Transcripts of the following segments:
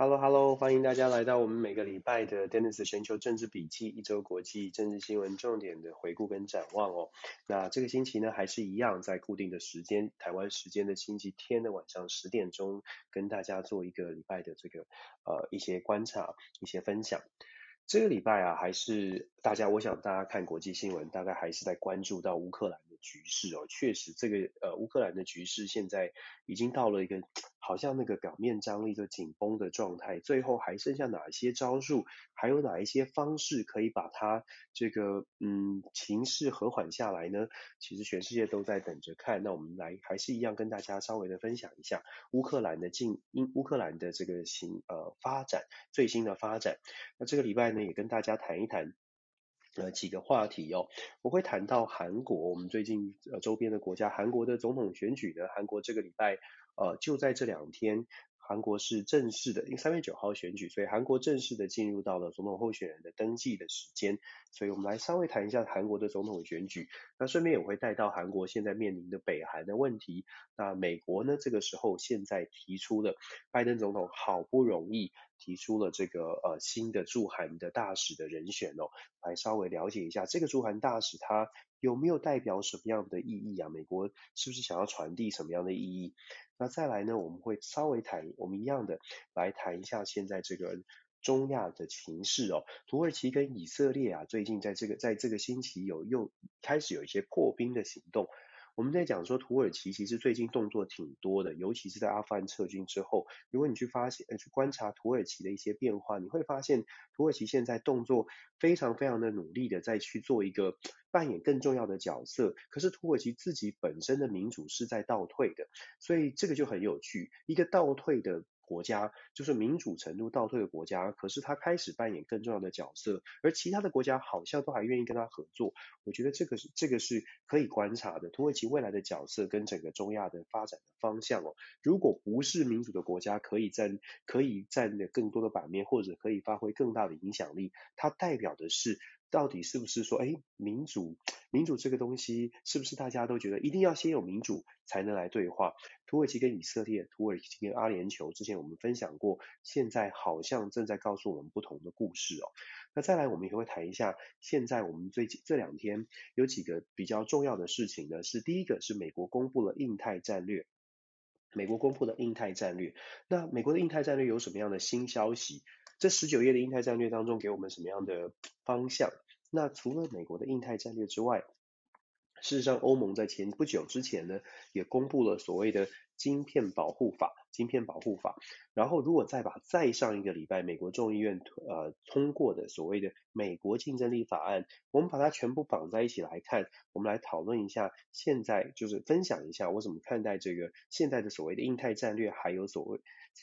Hello Hello，欢迎大家来到我们每个礼拜的 Dennis 全球政治笔记，一周国际政治新闻重点的回顾跟展望哦。那这个星期呢，还是一样在固定的时间，台湾时间的星期天的晚上十点钟，跟大家做一个礼拜的这个呃一些观察、一些分享。这个礼拜啊，还是大家，我想大家看国际新闻，大概还是在关注到乌克兰。局势哦，确实，这个呃，乌克兰的局势现在已经到了一个好像那个表面张力就紧绷的状态，最后还剩下哪一些招数，还有哪一些方式可以把它这个嗯情势和缓下来呢？其实全世界都在等着看。那我们来还是一样跟大家稍微的分享一下乌克兰的近因乌克兰的这个新呃发展最新的发展。那这个礼拜呢，也跟大家谈一谈。呃，几个话题哦，我会谈到韩国，我们最近呃周边的国家，韩国的总统选举呢，韩国这个礼拜呃就在这两天。韩国是正式的，因为三月九号选举，所以韩国正式的进入到了总统候选人的登记的时间。所以我们来稍微谈一下韩国的总统选举。那顺便也会带到韩国现在面临的北韩的问题。那美国呢，这个时候现在提出了拜登总统好不容易提出了这个呃新的驻韩的大使的人选哦，来稍微了解一下这个驻韩大使他有没有代表什么样的意义啊？美国是不是想要传递什么样的意义？那再来呢，我们会稍微谈，我们一样的来谈一下现在这个中亚的情势哦。土耳其跟以色列啊，最近在这个在这个星期有又开始有一些破冰的行动。我们在讲说土耳其其实最近动作挺多的，尤其是在阿富汗撤军之后，如果你去发现呃去观察土耳其的一些变化，你会发现土耳其现在动作非常非常的努力的在去做一个扮演更重要的角色。可是土耳其自己本身的民主是在倒退的，所以这个就很有趣，一个倒退的。国家就是民主程度倒退的国家，可是他开始扮演更重要的角色，而其他的国家好像都还愿意跟他合作。我觉得这个是这个是可以观察的，土耳其未来的角色跟整个中亚的发展的方向哦。如果不是民主的国家可以占可以占的更多的版面，或者可以发挥更大的影响力，它代表的是。到底是不是说，哎，民主，民主这个东西，是不是大家都觉得一定要先有民主才能来对话？土耳其跟以色列，土耳其跟阿联酋，之前我们分享过，现在好像正在告诉我们不同的故事哦。那再来，我们也会谈一下，现在我们最近这两天有几个比较重要的事情呢？是第一个是美国公布了印太战略，美国公布了印太战略。那美国的印太战略有什么样的新消息？这十九页的印太战略当中给我们什么样的方向？那除了美国的印太战略之外，事实上欧盟在前不久之前呢，也公布了所谓的晶片保护法。晶片保护法，然后如果再把再上一个礼拜美国众议院呃通过的所谓的美国竞争力法案，我们把它全部绑在一起来看，我们来讨论一下，现在就是分享一下我怎么看待这个现在的所谓的印太战略，还有所谓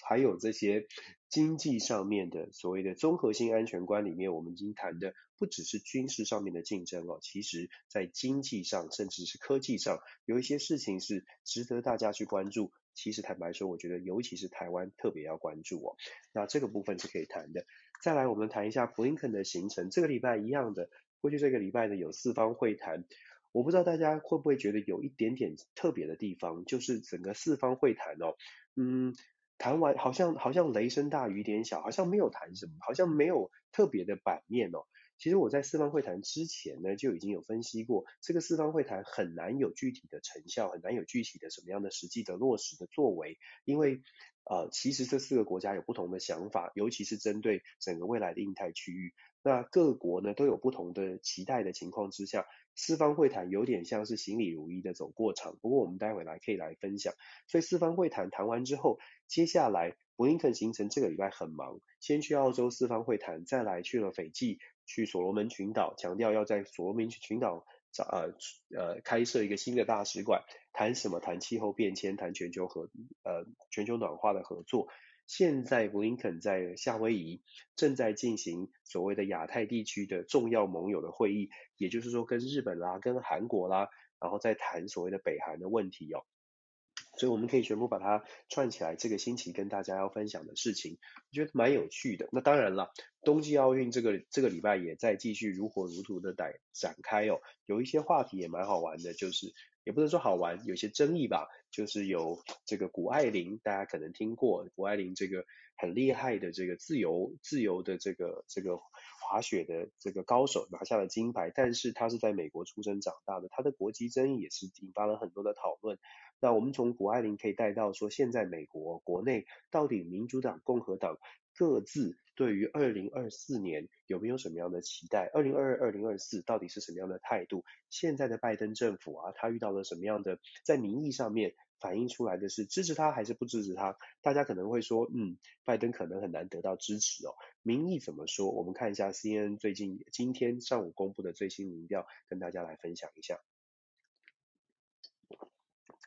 还有这些经济上面的所谓的综合性安全观里面，我们已经谈的不只是军事上面的竞争哦，其实在经济上甚至是科技上，有一些事情是值得大家去关注。其实坦白说，我觉得尤其是台湾特别要关注哦。那这个部分是可以谈的。再来，我们谈一下布林肯的行程。这个礼拜一样的，过去这个礼拜呢有四方会谈。我不知道大家会不会觉得有一点点特别的地方，就是整个四方会谈哦，嗯，谈完好像好像雷声大雨点小，好像没有谈什么，好像没有特别的版面哦。其实我在四方会谈之前呢，就已经有分析过，这个四方会谈很难有具体的成效，很难有具体的什么样的实际的落实的作为，因为呃，其实这四个国家有不同的想法，尤其是针对整个未来的印太区域，那各国呢都有不同的期待的情况之下，四方会谈有点像是行礼如仪的走过场。不过我们待会来可以来分享，所以四方会谈谈完之后，接下来布林肯行程这个礼拜很忙，先去澳洲四方会谈，再来去了斐济，去所罗门群岛，强调要在所罗门群岛找呃呃开设一个新的大使馆，谈什么？谈气候变迁，谈全球合呃全球暖化的合作。现在布林肯在夏威夷正在进行所谓的亚太地区的重要盟友的会议，也就是说跟日本啦、跟韩国啦，然后再谈所谓的北韩的问题哦。所以我们可以全部把它串起来，这个星期跟大家要分享的事情，我觉得蛮有趣的。那当然了，冬季奥运这个这个礼拜也在继续如火如荼的展展开哦，有一些话题也蛮好玩的，就是也不能说好玩，有些争议吧，就是有这个谷爱凌，大家可能听过谷爱凌这个很厉害的这个自由自由的这个这个滑雪的这个高手拿下了金牌，但是他是在美国出生长大的，他的国籍争议也是引发了很多的讨论。那我们从谷爱凌可以带到说，现在美国国内到底民主党、共和党各自对于二零二四年有没有什么样的期待？二零二二、二零二四到底是什么样的态度？现在的拜登政府啊，他遇到了什么样的在民意上面反映出来的是支持他还是不支持他？大家可能会说，嗯，拜登可能很难得到支持哦。民意怎么说？我们看一下 CNN 最近今天上午公布的最新民调，跟大家来分享一下。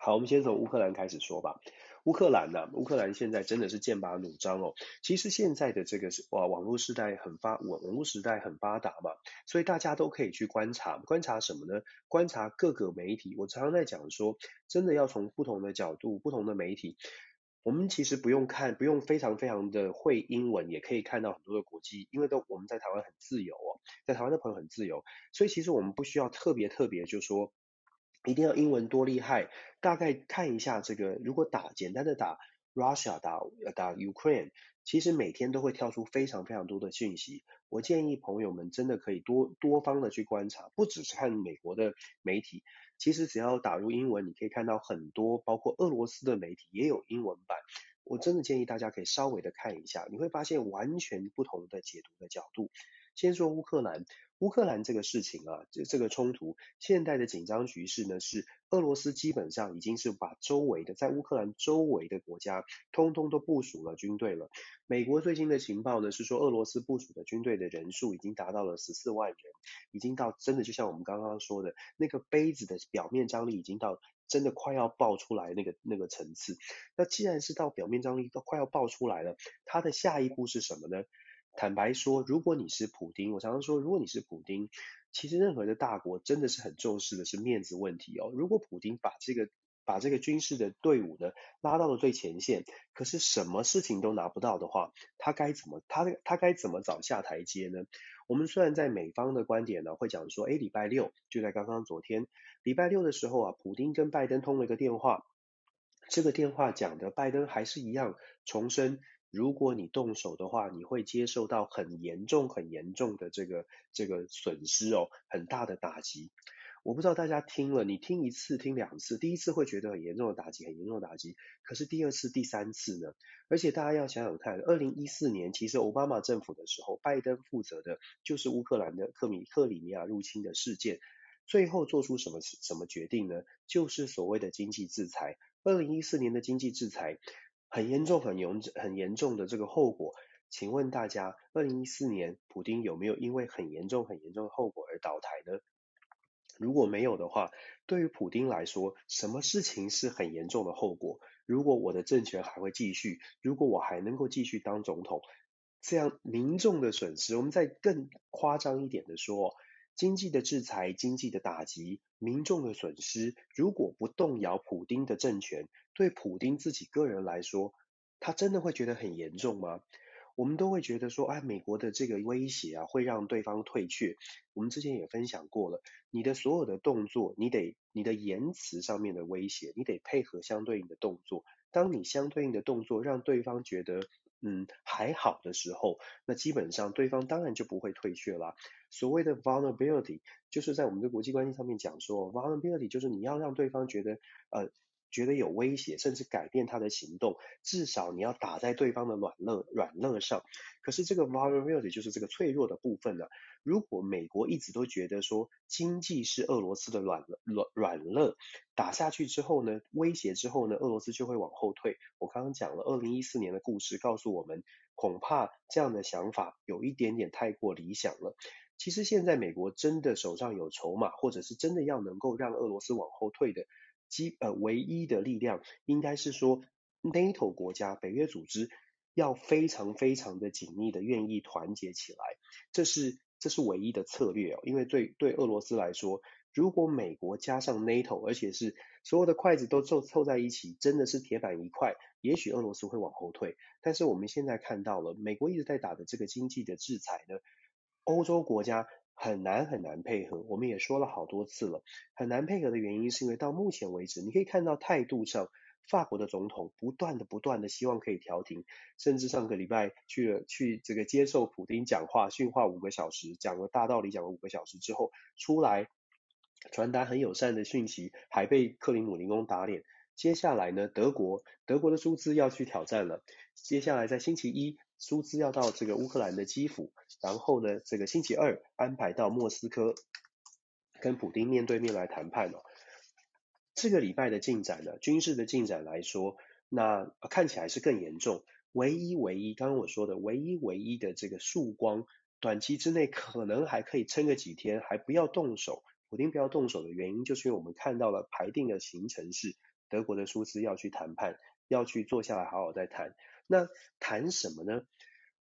好，我们先从乌克兰开始说吧。乌克兰呢、乌克兰现在真的是剑拔弩张哦。其实现在的这个是哇，网络时代很发，网网络时代很发达嘛，所以大家都可以去观察，观察什么呢？观察各个媒体。我常常在讲说，真的要从不同的角度、不同的媒体，我们其实不用看，不用非常非常的会英文，也可以看到很多的国际，因为都我们在台湾很自由哦，在台湾的朋友很自由，所以其实我们不需要特别特别就说。一定要英文多厉害？大概看一下这个，如果打简单的打 Russia 打打 Ukraine，其实每天都会跳出非常非常多的讯息。我建议朋友们真的可以多多方的去观察，不只是看美国的媒体，其实只要打入英文，你可以看到很多，包括俄罗斯的媒体也有英文版。我真的建议大家可以稍微的看一下，你会发现完全不同的解读的角度。先说乌克兰。乌克兰这个事情啊，这这个冲突，现在的紧张局势呢，是俄罗斯基本上已经是把周围的在乌克兰周围的国家，通通都部署了军队了。美国最新的情报呢，是说俄罗斯部署的军队的人数已经达到了十四万人，已经到真的就像我们刚刚说的那个杯子的表面张力已经到真的快要爆出来那个那个层次。那既然是到表面张力都快要爆出来了，它的下一步是什么呢？坦白说，如果你是普丁，我常常说，如果你是普丁，其实任何的大国真的是很重视的是面子问题哦。如果普丁把这个把这个军事的队伍呢拉到了最前线，可是什么事情都拿不到的话，他该怎么他他该怎么找下台阶呢？我们虽然在美方的观点呢会讲说，哎，礼拜六就在刚刚昨天，礼拜六的时候啊，普丁跟拜登通了一个电话，这个电话讲的拜登还是一样重申。如果你动手的话，你会接受到很严重、很严重的这个这个损失哦，很大的打击。我不知道大家听了，你听一次、听两次，第一次会觉得很严重的打击，很严重的打击。可是第二次、第三次呢？而且大家要想想看，二零一四年其实奥巴马政府的时候，拜登负责的就是乌克兰的克米克里米亚入侵的事件，最后做出什么什么决定呢？就是所谓的经济制裁。二零一四年的经济制裁。很严重、很严很严重的这个后果，请问大家，二零一四年普丁有没有因为很严重、很严重的后果而倒台呢？如果没有的话，对于普丁来说，什么事情是很严重的后果？如果我的政权还会继续，如果我还能够继续当总统，这样民众的损失，我们再更夸张一点的说。经济的制裁、经济的打击、民众的损失，如果不动摇普丁的政权，对普丁自己个人来说，他真的会觉得很严重吗？我们都会觉得说，哎，美国的这个威胁啊，会让对方退却。我们之前也分享过了，你的所有的动作，你得你的言辞上面的威胁，你得配合相对应的动作。当你相对应的动作让对方觉得，嗯，还好的时候，那基本上对方当然就不会退却了。所谓的 vulnerability，就是在我们的国际关系上面讲说，vulnerability 就是你要让对方觉得，呃，觉得有威胁，甚至改变他的行动，至少你要打在对方的软肋软肋上。可是这个 vulnerability 就是这个脆弱的部分呢。如果美国一直都觉得说经济是俄罗斯的软软软肋，打下去之后呢，威胁之后呢，俄罗斯就会往后退。我刚刚讲了二零一四年的故事，告诉我们，恐怕这样的想法有一点点太过理想了。其实现在美国真的手上有筹码，或者是真的要能够让俄罗斯往后退的。基呃，唯一的力量应该是说，NATO 国家、北约组织要非常非常的紧密的愿意团结起来，这是这是唯一的策略哦。因为对对俄罗斯来说，如果美国加上 NATO，而且是所有的筷子都凑凑在一起，真的是铁板一块，也许俄罗斯会往后退。但是我们现在看到了，美国一直在打的这个经济的制裁呢，欧洲国家。很难很难配合，我们也说了好多次了，很难配合的原因是因为到目前为止，你可以看到态度上，法国的总统不断的不断的希望可以调停，甚至上个礼拜去了去这个接受普丁讲话训话五个小时，讲了大道理讲了五个小时之后出来传达很友善的讯息，还被克里姆林宫打脸。接下来呢，德国德国的舒兹要去挑战了，接下来在星期一。苏兹要到这个乌克兰的基辅，然后呢，这个星期二安排到莫斯科跟普丁面对面来谈判哦。这个礼拜的进展呢，军事的进展来说，那看起来是更严重。唯一唯一，刚刚我说的唯一唯一的这个曙光，短期之内可能还可以撑个几天，还不要动手。普丁不要动手的原因，就是因为我们看到了排定的行程是德国的苏兹要去谈判，要去坐下来好好再谈。那谈什么呢？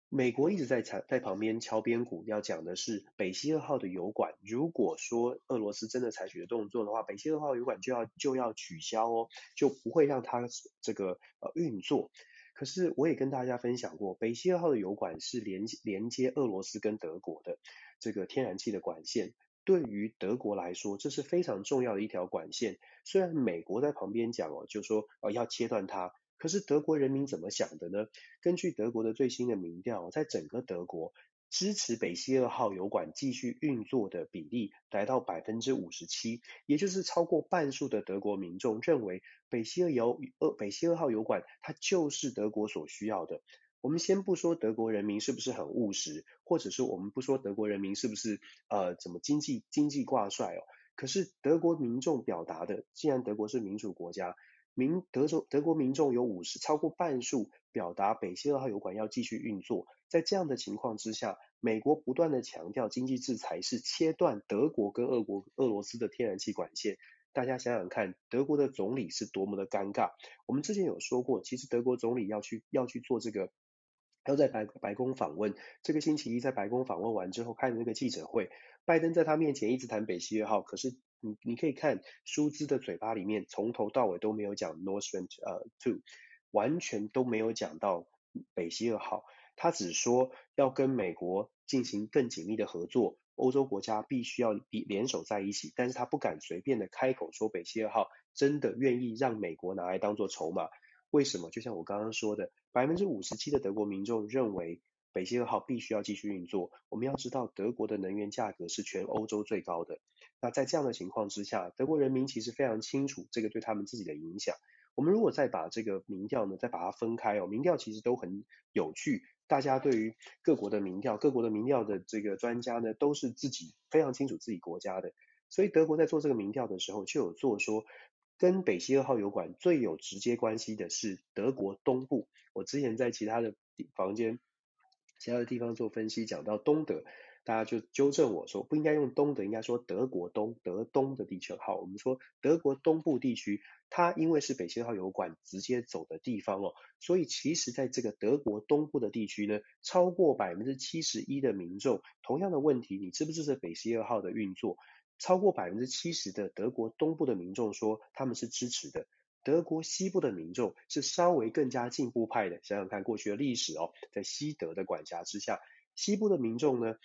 美国一直在在在旁边敲边鼓，要讲的是北溪二号的油管。如果说俄罗斯真的采取的动作的话，北溪二号油管就要就要取消哦，就不会让它这个呃运作。可是我也跟大家分享过，北溪二号的油管是连连接俄罗斯跟德国的这个天然气的管线。对于德国来说，这是非常重要的一条管线。虽然美国在旁边讲哦，就说呃要切断它。可是德国人民怎么想的呢？根据德国的最新的民调，在整个德国支持北溪二号油管继续运作的比例来到百分之五十七，也就是超过半数的德国民众认为北溪二油呃北溪二号油管它就是德国所需要的。我们先不说德国人民是不是很务实，或者是我们不说德国人民是不是呃怎么经济经济挂帅哦，可是德国民众表达的，既然德国是民主国家。民德州德国民众有五十超过半数表达北溪二号油管要继续运作，在这样的情况之下，美国不断的强调经济制裁是切断德国跟俄国俄罗斯的天然气管线。大家想想看，德国的总理是多么的尴尬。我们之前有说过，其实德国总理要去要去做这个，要在白白宫访问。这个星期一在白宫访问完之后开的那个记者会，拜登在他面前一直谈北溪二号，可是。你你可以看舒兹的嘴巴里面从头到尾都没有讲 Nord Stream 呃 two，完全都没有讲到北溪二号，他只说要跟美国进行更紧密的合作，欧洲国家必须要联手在一起，但是他不敢随便的开口说北溪二号真的愿意让美国拿来当做筹码，为什么？就像我刚刚说的，百分之五十七的德国民众认为。北溪二号必须要继续运作。我们要知道，德国的能源价格是全欧洲最高的。那在这样的情况之下，德国人民其实非常清楚这个对他们自己的影响。我们如果再把这个民调呢，再把它分开哦，民调其实都很有趣。大家对于各国的民调，各国的民调的这个专家呢，都是自己非常清楚自己国家的。所以德国在做这个民调的时候，就有做说，跟北溪二号油管最有直接关系的是德国东部。我之前在其他的房间。其他的地方做分析，讲到东德，大家就纠正我说不应该用东德，应该说德国东德东的地区。好，我们说德国东部地区，它因为是北溪二号油管直接走的地方哦，所以其实在这个德国东部的地区呢，超过百分之七十一的民众，同样的问题，你支不支持北溪二号的运作？超过百分之七十的德国东部的民众说他们是支持的。德国西部的民众是稍微更加进步派的，想想看过去的历史哦，在西德的管辖之下，西部的民众呢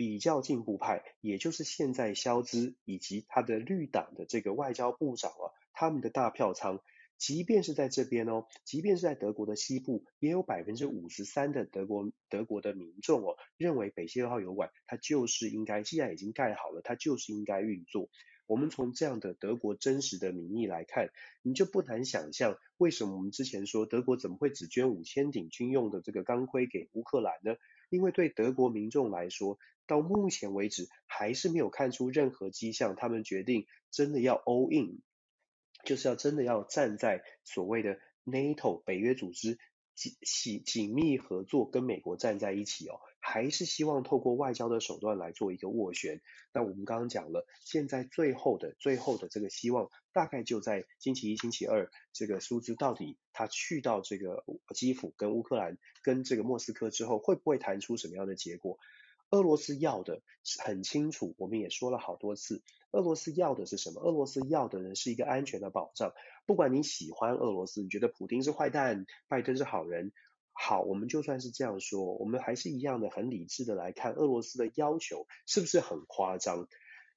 比较进步派，也就是现在萧兹以及他的绿党的这个外交部长啊，他们的大票仓，即便是在这边哦，即便是在德国的西部，也有百分之五十三的德国德国的民众哦，认为北溪二号油管它就是应该，既然已经盖好了，它就是应该运作。我们从这样的德国真实的民意来看，你就不难想象，为什么我们之前说德国怎么会只捐五千顶军用的这个钢盔给乌克兰呢？因为对德国民众来说，到目前为止还是没有看出任何迹象，他们决定真的要 all in，就是要真的要站在所谓的 NATO 北约组织紧紧紧密合作，跟美国站在一起哦。还是希望透过外交的手段来做一个斡旋。那我们刚刚讲了，现在最后的最后的这个希望，大概就在星期一、星期二，这个苏兹到底他去到这个基辅跟乌克兰跟这个莫斯科之后，会不会谈出什么样的结果？俄罗斯要的很清楚，我们也说了好多次，俄罗斯要的是什么？俄罗斯要的呢是一个安全的保障。不管你喜欢俄罗斯，你觉得普丁是坏蛋，拜登是好人。好，我们就算是这样说，我们还是一样的很理智的来看俄罗斯的要求是不是很夸张？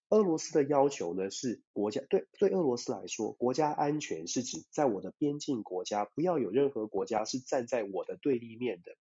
俄罗斯的要求呢是国家对对俄罗斯来说，国家安全是指在我的边境国家不要有任何国家是站在我的对立面的。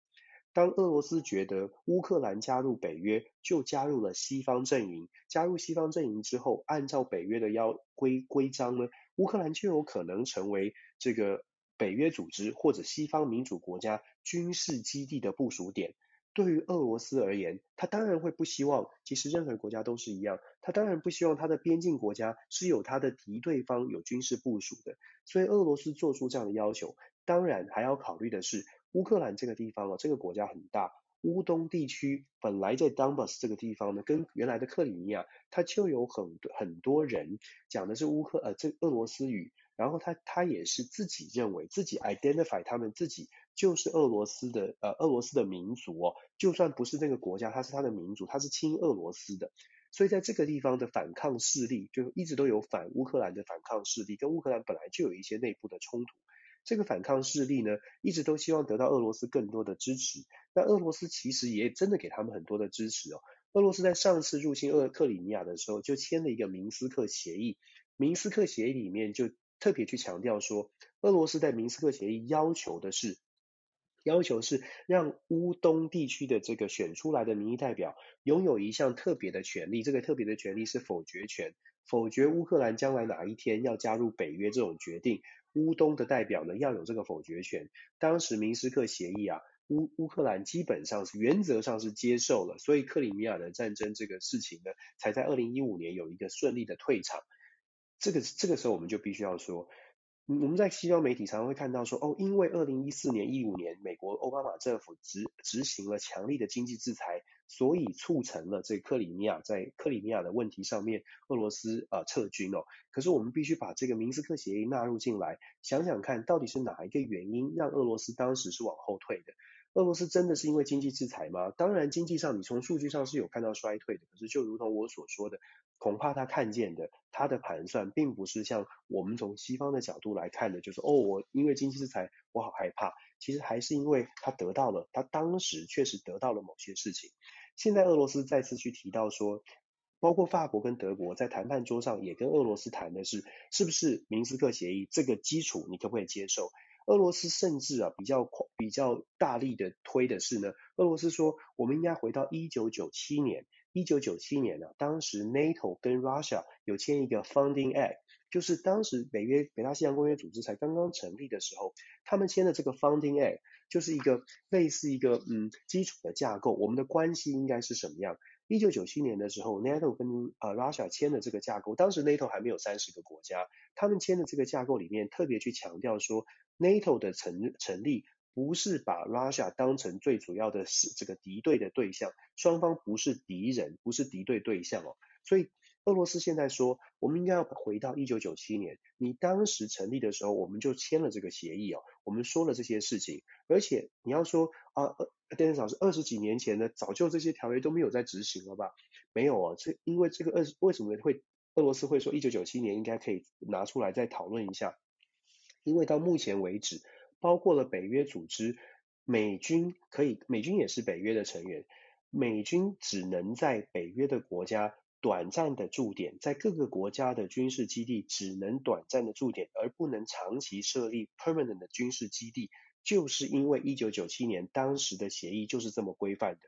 当俄罗斯觉得乌克兰加入北约就加入了西方阵营，加入西方阵营之后，按照北约的要规规章呢，乌克兰就有可能成为这个。北约组织或者西方民主国家军事基地的部署点，对于俄罗斯而言，他当然会不希望，其实任何国家都是一样，他当然不希望他的边境国家是有他的敌对方有军事部署的，所以俄罗斯做出这样的要求，当然还要考虑的是乌克兰这个地方哦，这个国家很大，乌东地区本来在 Donbas 这个地方呢，跟原来的克里米亚，它就有很多很多人讲的是乌克呃这俄罗斯语。然后他他也是自己认为自己 identify 他们自己就是俄罗斯的呃俄罗斯的民族哦，就算不是那个国家，他是他的民族，他是亲俄罗斯的，所以在这个地方的反抗势力就一直都有反乌克兰的反抗势力，跟乌克兰本来就有一些内部的冲突，这个反抗势力呢一直都希望得到俄罗斯更多的支持，那俄罗斯其实也真的给他们很多的支持哦，俄罗斯在上次入侵俄克里米亚的时候就签了一个明斯克协议，明斯克协议里面就。特别去强调说，俄罗斯在明斯克协议要求的是，要求是让乌东地区的这个选出来的民意代表拥有一项特别的权利，这个特别的权利是否决权，否决乌克兰将来哪一天要加入北约这种决定，乌东的代表呢要有这个否决权。当时明斯克协议啊，乌乌克兰基本上是原则上是接受了，所以克里米亚的战争这个事情呢，才在二零一五年有一个顺利的退场。这个这个时候我们就必须要说，我们在西方媒体常常会看到说，哦，因为二零一四年、一五年美国奥巴马政府执执行了强力的经济制裁，所以促成了这克里米亚在克里米亚的问题上面，俄罗斯呃撤军哦。可是我们必须把这个明斯克协议纳入进来，想想看到底是哪一个原因让俄罗斯当时是往后退的。俄罗斯真的是因为经济制裁吗？当然，经济上你从数据上是有看到衰退的。可是，就如同我所说的，恐怕他看见的，他的盘算并不是像我们从西方的角度来看的，就是哦，我因为经济制裁，我好害怕。其实还是因为他得到了，他当时确实得到了某些事情。现在俄罗斯再次去提到说，包括法国跟德国在谈判桌上也跟俄罗斯谈的是，是不是明斯克协议这个基础，你可不可以接受？俄罗斯甚至啊比较比较大力的推的是呢，俄罗斯说我们应该回到一九九七年，一九九七年呢、当时 NATO 跟 Russia 有签一个 Founding Act，就是当时北约北大西洋公约组织才刚刚成立的时候，他们签的这个 Founding Act 就是一个类似一个嗯基础的架构，我们的关系应该是什么样？一九九七年的时候，NATO 跟呃 Russia 签的这个架构，当时 NATO 还没有三十个国家，他们签的这个架构里面特别去强调说，NATO 的成成立不是把 Russia 当成最主要的是这个敌对的对象，双方不是敌人，不是敌对对象哦，所以。俄罗斯现在说，我们应该要回到一九九七年，你当时成立的时候，我们就签了这个协议哦，我们说了这些事情，而且你要说啊，呃，Dennis 老师二十几年前呢，早就这些条约都没有在执行了吧？没有哦，这因为这个二为什么会俄罗斯会说一九九七年应该可以拿出来再讨论一下？因为到目前为止，包括了北约组织，美军可以，美军也是北约的成员，美军只能在北约的国家。短暂的驻点，在各个国家的军事基地只能短暂的驻点，而不能长期设立 permanent 的军事基地，就是因为一九九七年当时的协议就是这么规范的。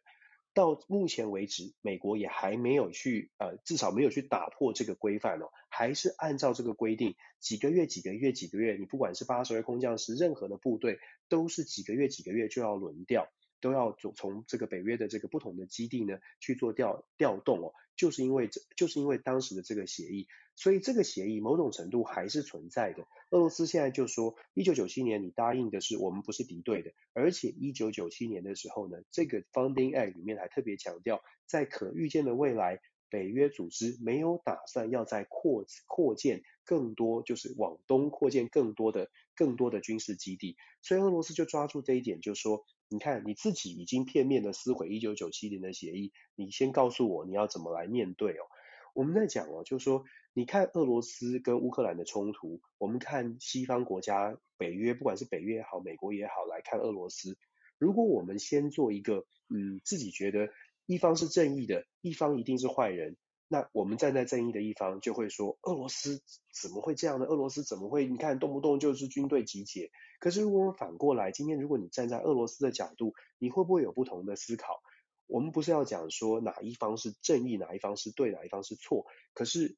到目前为止，美国也还没有去呃，至少没有去打破这个规范哦，还是按照这个规定，几个月、几个月、几个月，你不管是八十位空降师，任何的部队都是几个月、几个月就要轮调，都要从从这个北约的这个不同的基地呢去做调调动哦，就是因为这就是因为当时的这个协议，所以这个协议某种程度还是存在的。俄罗斯现在就说，一九九七年你答应的是我们不是敌对的，而且一九九七年的时候呢，这个 Founding Act 里面还特别强调，在可预见的未来，北约组织没有打算要再扩扩建更多，就是往东扩建更多的更多的军事基地，所以俄罗斯就抓住这一点，就说，你看你自己已经片面的撕毁一九九七年的协议，你先告诉我你要怎么来面对哦。我们在讲哦，就是说，你看俄罗斯跟乌克兰的冲突，我们看西方国家、北约，不管是北约也好，美国也好，来看俄罗斯。如果我们先做一个，嗯，自己觉得一方是正义的，一方一定是坏人，那我们站在正义的一方，就会说俄罗斯怎么会这样呢？俄罗斯怎么会？你看动不动就是军队集结。可是如果我们反过来，今天如果你站在俄罗斯的角度，你会不会有不同的思考？我们不是要讲说哪一方是正义，哪一方是对，哪一方是错。可是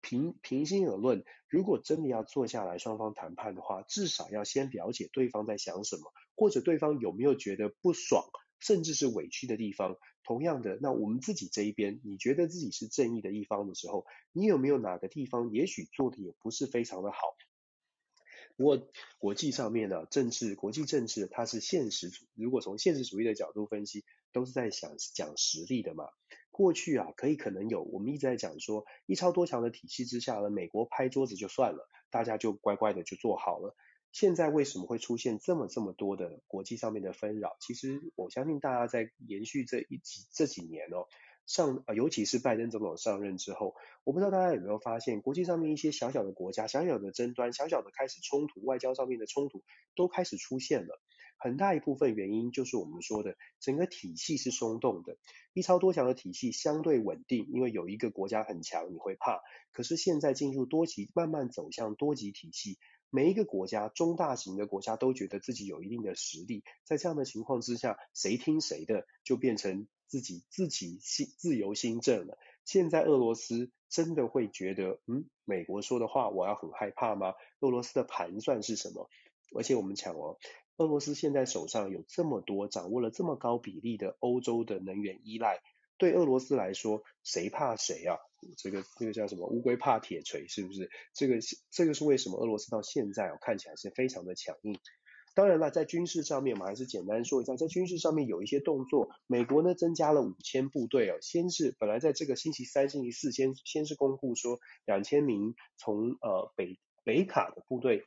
平平心而论，如果真的要坐下来双方谈判的话，至少要先了解对方在想什么，或者对方有没有觉得不爽，甚至是委屈的地方。同样的，那我们自己这一边，你觉得自己是正义的一方的时候，你有没有哪个地方也许做的也不是非常的好？不过国际上面呢，政治国际政治它是现实主义，如果从现实主义的角度分析，都是在想讲实力的嘛。过去啊，可以可能有，我们一直在讲说，一超多强的体系之下呢，美国拍桌子就算了，大家就乖乖的就做好了。现在为什么会出现这么这么多的国际上面的纷扰？其实我相信大家在延续这一几这几年哦。上，尤其是拜登总统上任之后，我不知道大家有没有发现，国际上面一些小小的国家、小小的争端、小小的开始冲突、外交上面的冲突都开始出现了。很大一部分原因就是我们说的，整个体系是松动的。一超多强的体系相对稳定，因为有一个国家很强，你会怕。可是现在进入多极，慢慢走向多极体系，每一个国家、中大型的国家都觉得自己有一定的实力。在这样的情况之下，谁听谁的，就变成。自己自己自由心政了。现在俄罗斯真的会觉得，嗯，美国说的话我要很害怕吗？俄罗斯的盘算是什么？而且我们讲哦，俄罗斯现在手上有这么多，掌握了这么高比例的欧洲的能源依赖，对俄罗斯来说，谁怕谁啊？这个这个叫什么？乌龟怕铁锤，是不是？这个这个是为什么俄罗斯到现在哦，看起来是非常的强硬。当然了，在军事上面，我们还是简单说一下，在军事上面有一些动作。美国呢增加了五千部队哦，先是本来在这个星期三、星期四先先是公布说两千名从呃北北卡的部队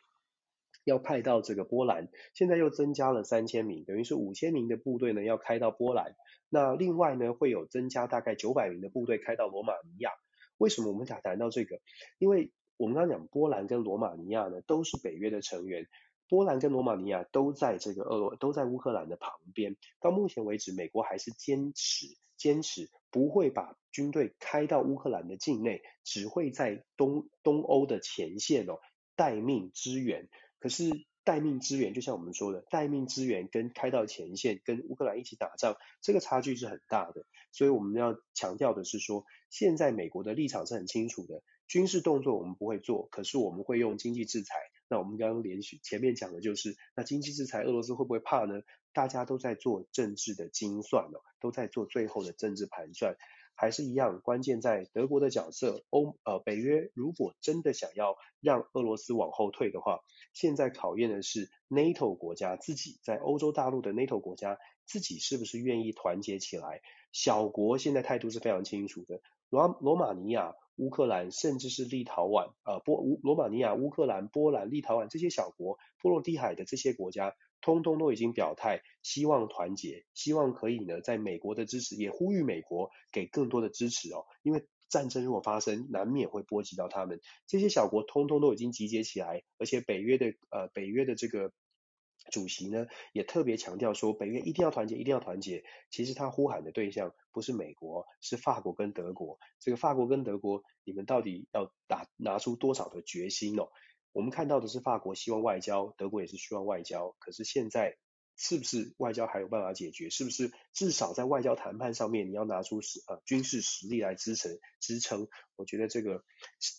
要派到这个波兰，现在又增加了三千名，等于是五千名的部队呢要开到波兰。那另外呢会有增加大概九百名的部队开到罗马尼亚。为什么我们讲谈到这个？因为我们刚刚讲波兰跟罗马尼亚呢都是北约的成员。波兰跟罗马尼亚都在这个俄罗都在乌克兰的旁边。到目前为止，美国还是坚持坚持不会把军队开到乌克兰的境内，只会在东东欧的前线哦待命支援。可是待命支援，就像我们说的，待命支援跟开到前线跟乌克兰一起打仗，这个差距是很大的。所以我们要强调的是说，现在美国的立场是很清楚的，军事动作我们不会做，可是我们会用经济制裁。那我们刚刚连续前面讲的就是，那经济制裁俄罗斯会不会怕呢？大家都在做政治的精算哦，都在做最后的政治盘算，还是一样，关键在德国的角色。欧呃北约如果真的想要让俄罗斯往后退的话，现在考验的是 NATO 国家自己在欧洲大陆的 NATO 国家自己是不是愿意团结起来？小国现在态度是非常清楚的，罗罗马尼亚。乌克兰甚至是立陶宛，呃，波乌罗马尼亚、乌克兰、波兰、立陶宛这些小国，波罗的海的这些国家，通通都已经表态，希望团结，希望可以呢，在美国的支持，也呼吁美国给更多的支持哦，因为战争如果发生，难免会波及到他们。这些小国通通都已经集结起来，而且北约的呃北约的这个。主席呢也特别强调说，北约一定要团结，一定要团结。其实他呼喊的对象不是美国，是法国跟德国。这个法国跟德国，你们到底要打拿出多少的决心哦？我们看到的是法国希望外交，德国也是希望外交。可是现在是不是外交还有办法解决？是不是至少在外交谈判上面，你要拿出实呃军事实力来支撑支撑？我觉得这个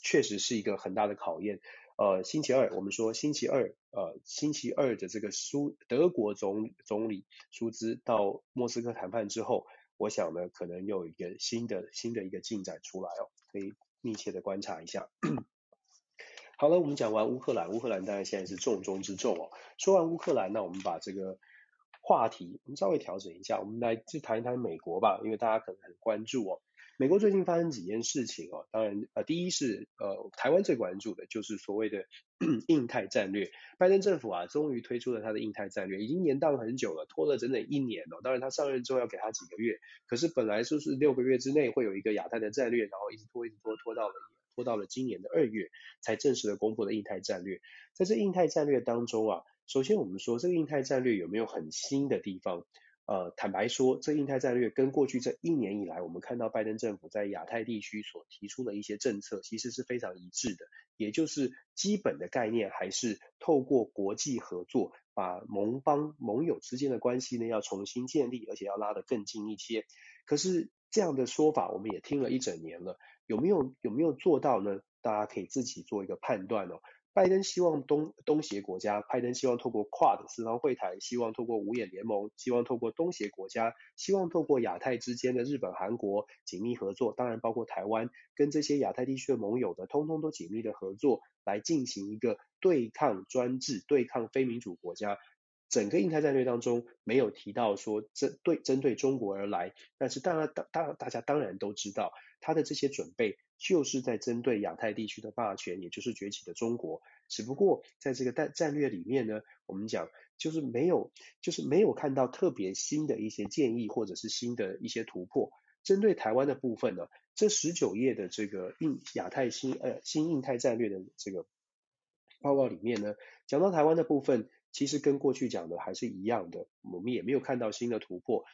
确实是一个很大的考验。呃，星期二我们说星期二，呃，星期二的这个苏德国总总理舒兹到莫斯科谈判之后，我想呢，可能又有一个新的新的一个进展出来哦，可以密切的观察一下。好了，我们讲完乌克兰，乌克兰当然现在是重中之重哦。说完乌克兰，那我们把这个话题我们稍微调整一下，我们来就谈一谈美国吧，因为大家可能很关注哦。美国最近发生几件事情哦，当然呃，第一是呃，台湾最关注的就是所谓的 印太战略。拜登政府啊，终于推出了他的印太战略，已经延宕很久了，拖了整整一年哦。当然他上任之后要给他几个月，可是本来说是六个月之内会有一个亚太的战略，然后一直拖一直拖，拖到了。拖到了今年的二月，才正式的公布了印太战略。在这印太战略当中啊，首先我们说这个印太战略有没有很新的地方？呃，坦白说，这印太战略跟过去这一年以来，我们看到拜登政府在亚太地区所提出的一些政策，其实是非常一致的。也就是基本的概念还是透过国际合作，把盟邦盟友之间的关系呢要重新建立，而且要拉得更近一些。可是这样的说法，我们也听了一整年了。有没有有没有做到呢？大家可以自己做一个判断哦。拜登希望东东协国家，拜登希望透过 QUAD 四方会谈，希望透过五眼联盟，希望透过东协国家，希望透过亚太之间的日本、韩国紧密合作，当然包括台湾跟这些亚太地区的盟友的，通通都紧密的合作，来进行一个对抗专制、对抗非民主国家。整个印太战略当中没有提到说针对针对中国而来，但是当然当当大家当然都知道，他的这些准备就是在针对亚太地区的霸权，也就是崛起的中国。只不过在这个战战略里面呢，我们讲就是没有就是没有看到特别新的一些建议或者是新的一些突破。针对台湾的部分呢，这十九页的这个印亚太新呃新印太战略的这个报告里面呢，讲到台湾的部分。其实跟过去讲的还是一样的，我们也没有看到新的突破，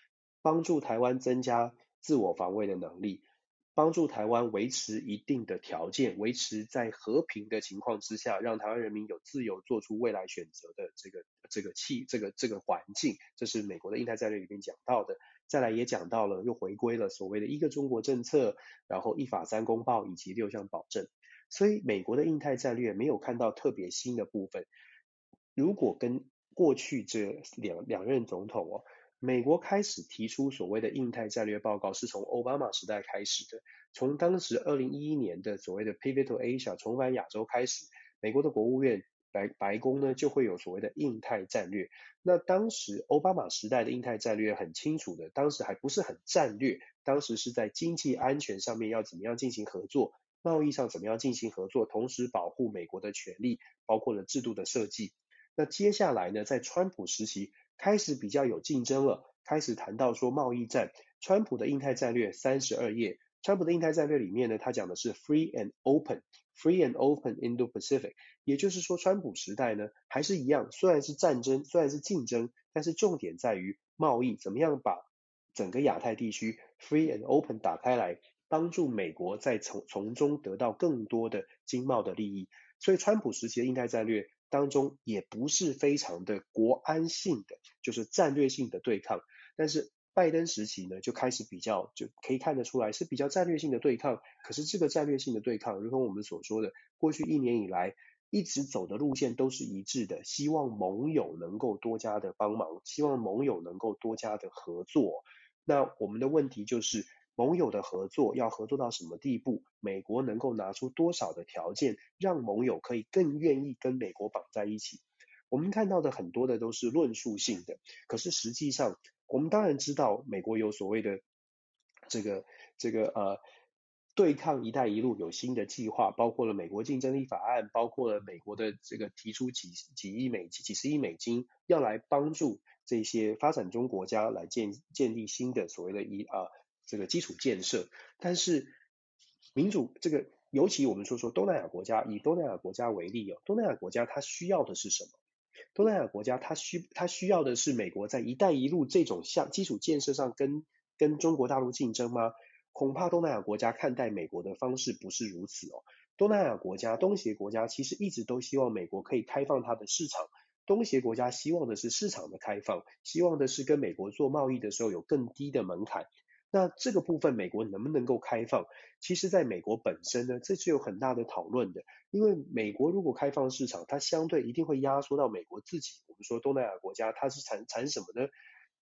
帮助台湾增加自我防卫的能力，帮助台湾维持一定的条件，维持在和平的情况之下，让台湾人民有自由做出未来选择的这个这个气这个这个环境，这是美国的印太战略里面讲到的。再来也讲到了，又回归了所谓的一个中国政策，然后一法三公报以及六项保证，所以美国的印太战略没有看到特别新的部分。如果跟过去这两两任总统哦，美国开始提出所谓的印太战略报告，是从奥巴马时代开始的。从当时二零一一年的所谓的 Pivot to Asia 重返亚洲开始，美国的国务院白白宫呢就会有所谓的印太战略。那当时奥巴马时代的印太战略很清楚的，当时还不是很战略，当时是在经济安全上面要怎么样进行合作，贸易上怎么样进行合作，同时保护美国的权利，包括了制度的设计。那接下来呢，在川普时期开始比较有竞争了，开始谈到说贸易战。川普的印太战略三十二页，川普的印太战略里面呢，他讲的是 free and open，free and open Indo-Pacific，也就是说，川普时代呢还是一样，虽然是战争，虽然是竞争，但是重点在于贸易，怎么样把整个亚太地区 free and open 打开来，帮助美国在从从中得到更多的经贸的利益。所以，川普时期的印太战略。当中也不是非常的国安性的，就是战略性的对抗。但是拜登时期呢，就开始比较，就可以看得出来是比较战略性的对抗。可是这个战略性的对抗，如同我们所说的，过去一年以来一直走的路线都是一致的，希望盟友能够多加的帮忙，希望盟友能够多加的合作。那我们的问题就是。盟友的合作要合作到什么地步？美国能够拿出多少的条件，让盟友可以更愿意跟美国绑在一起？我们看到的很多的都是论述性的，可是实际上，我们当然知道美国有所谓的这个这个呃对抗“一带一路”有新的计划，包括了美国竞争力法案，包括了美国的这个提出几几亿美几十亿美金，要来帮助这些发展中国家来建建立新的所谓的“一”啊。这个基础建设，但是民主这个，尤其我们说说东南亚国家，以东南亚国家为例哦，东南亚国家它需要的是什么？东南亚国家它需它需要的是美国在“一带一路”这种像基础建设上跟跟中国大陆竞争吗？恐怕东南亚国家看待美国的方式不是如此哦。东南亚国家、东协国家其实一直都希望美国可以开放它的市场。东协国家希望的是市场的开放，希望的是跟美国做贸易的时候有更低的门槛。那这个部分，美国能不能够开放？其实，在美国本身呢，这是有很大的讨论的。因为美国如果开放市场，它相对一定会压缩到美国自己。我们说东南亚国家，它是产产什么呢？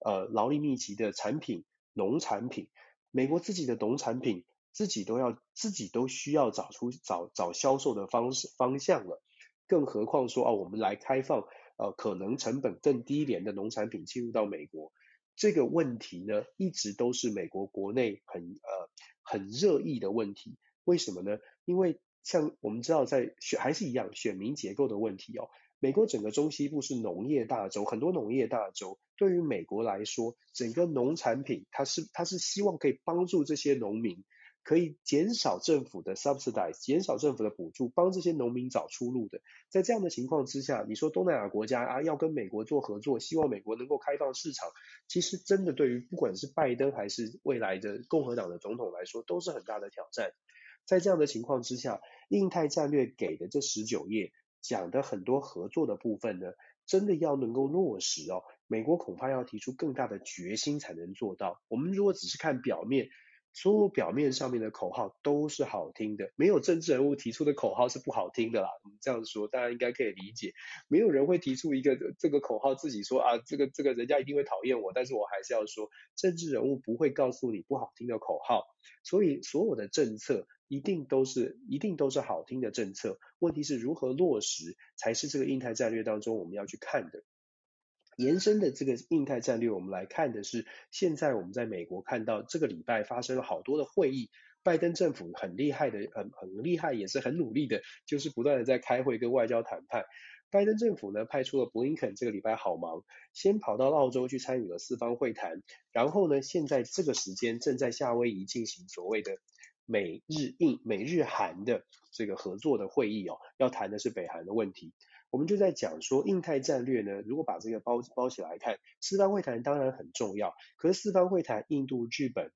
呃，劳力密集的产品，农产品。美国自己的农产品，自己都要自己都需要找出找找销售的方式方向了。更何况说啊，我们来开放呃，可能成本更低廉的农产品进入到美国。这个问题呢，一直都是美国国内很呃很热议的问题。为什么呢？因为像我们知道，在选还是一样选民结构的问题哦。美国整个中西部是农业大州，很多农业大州对于美国来说，整个农产品它是它是希望可以帮助这些农民。可以减少政府的 subsidize，减少政府的补助，帮这些农民找出路的。在这样的情况之下，你说东南亚国家啊要跟美国做合作，希望美国能够开放市场，其实真的对于不管是拜登还是未来的共和党的总统来说，都是很大的挑战。在这样的情况之下，印太战略给的这十九页讲的很多合作的部分呢，真的要能够落实哦，美国恐怕要提出更大的决心才能做到。我们如果只是看表面。所有表面上面的口号都是好听的，没有政治人物提出的口号是不好听的啦。我们这样说，大家应该可以理解。没有人会提出一个这个口号，自己说啊，这个这个人家一定会讨厌我，但是我还是要说，政治人物不会告诉你不好听的口号。所以所有的政策一定都是一定都是好听的政策，问题是如何落实才是这个印太战略当中我们要去看的。延伸的这个印太战略，我们来看的是，现在我们在美国看到这个礼拜发生了好多的会议，拜登政府很厉害的，很很厉害，也是很努力的，就是不断的在开会跟外交谈判。拜登政府呢，派出了布林肯，这个礼拜好忙，先跑到澳洲去参与了四方会谈，然后呢，现在这个时间正在夏威夷进行所谓的美日印美日韩的这个合作的会议哦，要谈的是北韩的问题。我们就在讲说，印太战略呢，如果把这个包包起来看，四方会谈当然很重要。可是四方会谈，印度、日本、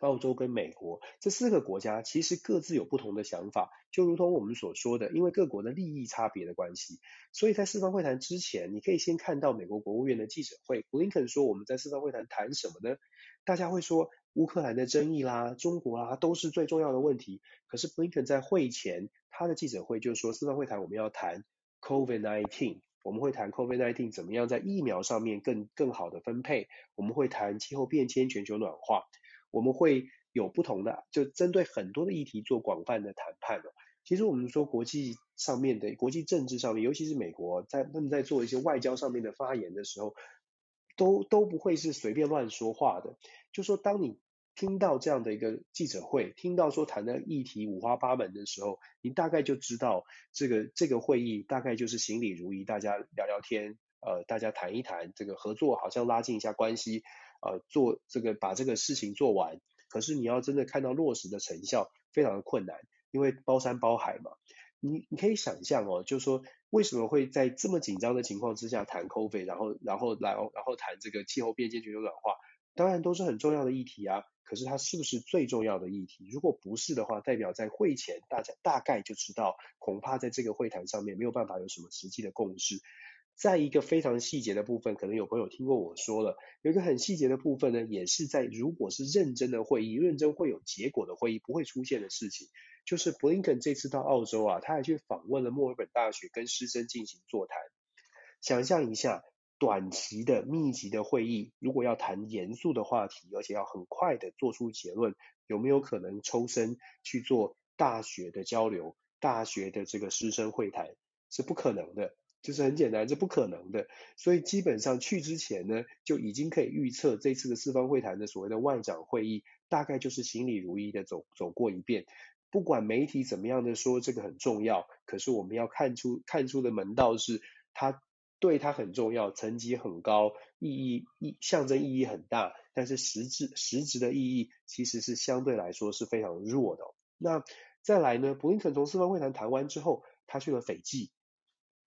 澳洲跟美国这四个国家，其实各自有不同的想法。就如同我们所说的，因为各国的利益差别的关系，所以在四方会谈之前，你可以先看到美国国务院的记者会，布林肯说我们在四方会谈谈什么呢？大家会说乌克兰的争议啦、中国啦，都是最重要的问题。可是布林肯在会前他的记者会就说，四方会谈我们要谈。COVID-19，我们会谈 COVID-19 怎么样在疫苗上面更更好的分配，我们会谈气候变迁、全球暖化，我们会有不同的，就针对很多的议题做广泛的谈判。其实我们说国际上面的国际政治上面，尤其是美国在他们在做一些外交上面的发言的时候，都都不会是随便乱说话的。就说当你。听到这样的一个记者会，听到说谈的议题五花八门的时候，你大概就知道这个这个会议大概就是行礼如仪，大家聊聊天，呃，大家谈一谈这个合作，好像拉近一下关系，呃，做这个把这个事情做完。可是你要真的看到落实的成效，非常的困难，因为包山包海嘛。你你可以想象哦，就是说为什么会在这么紧张的情况之下谈 COVID，然后然后来然后谈这个气候变迁、全球暖化，当然都是很重要的议题啊。可是它是不是最重要的议题？如果不是的话，代表在会前大家大概就知道，恐怕在这个会谈上面没有办法有什么实际的共识。在一个非常细节的部分，可能有朋友听过我说了，有一个很细节的部分呢，也是在如果是认真的会议、认真会有结果的会议不会出现的事情，就是布林肯这次到澳洲啊，他还去访问了墨尔本大学，跟师生进行座谈。想象一下。短期的密集的会议，如果要谈严肃的话题，而且要很快的做出结论，有没有可能抽身去做大学的交流？大学的这个师生会谈是不可能的，就是很简单，是不可能的。所以基本上去之前呢，就已经可以预测这次的四方会谈的所谓的外长会议，大概就是行礼如仪的走走过一遍。不管媒体怎么样的说这个很重要，可是我们要看出看出的门道是它。对它很重要，层级很高，意义意象征意义很大，但是实质实质的意义其实是相对来说是非常弱的。那再来呢，布林肯从四方会谈谈完之后，他去了斐济，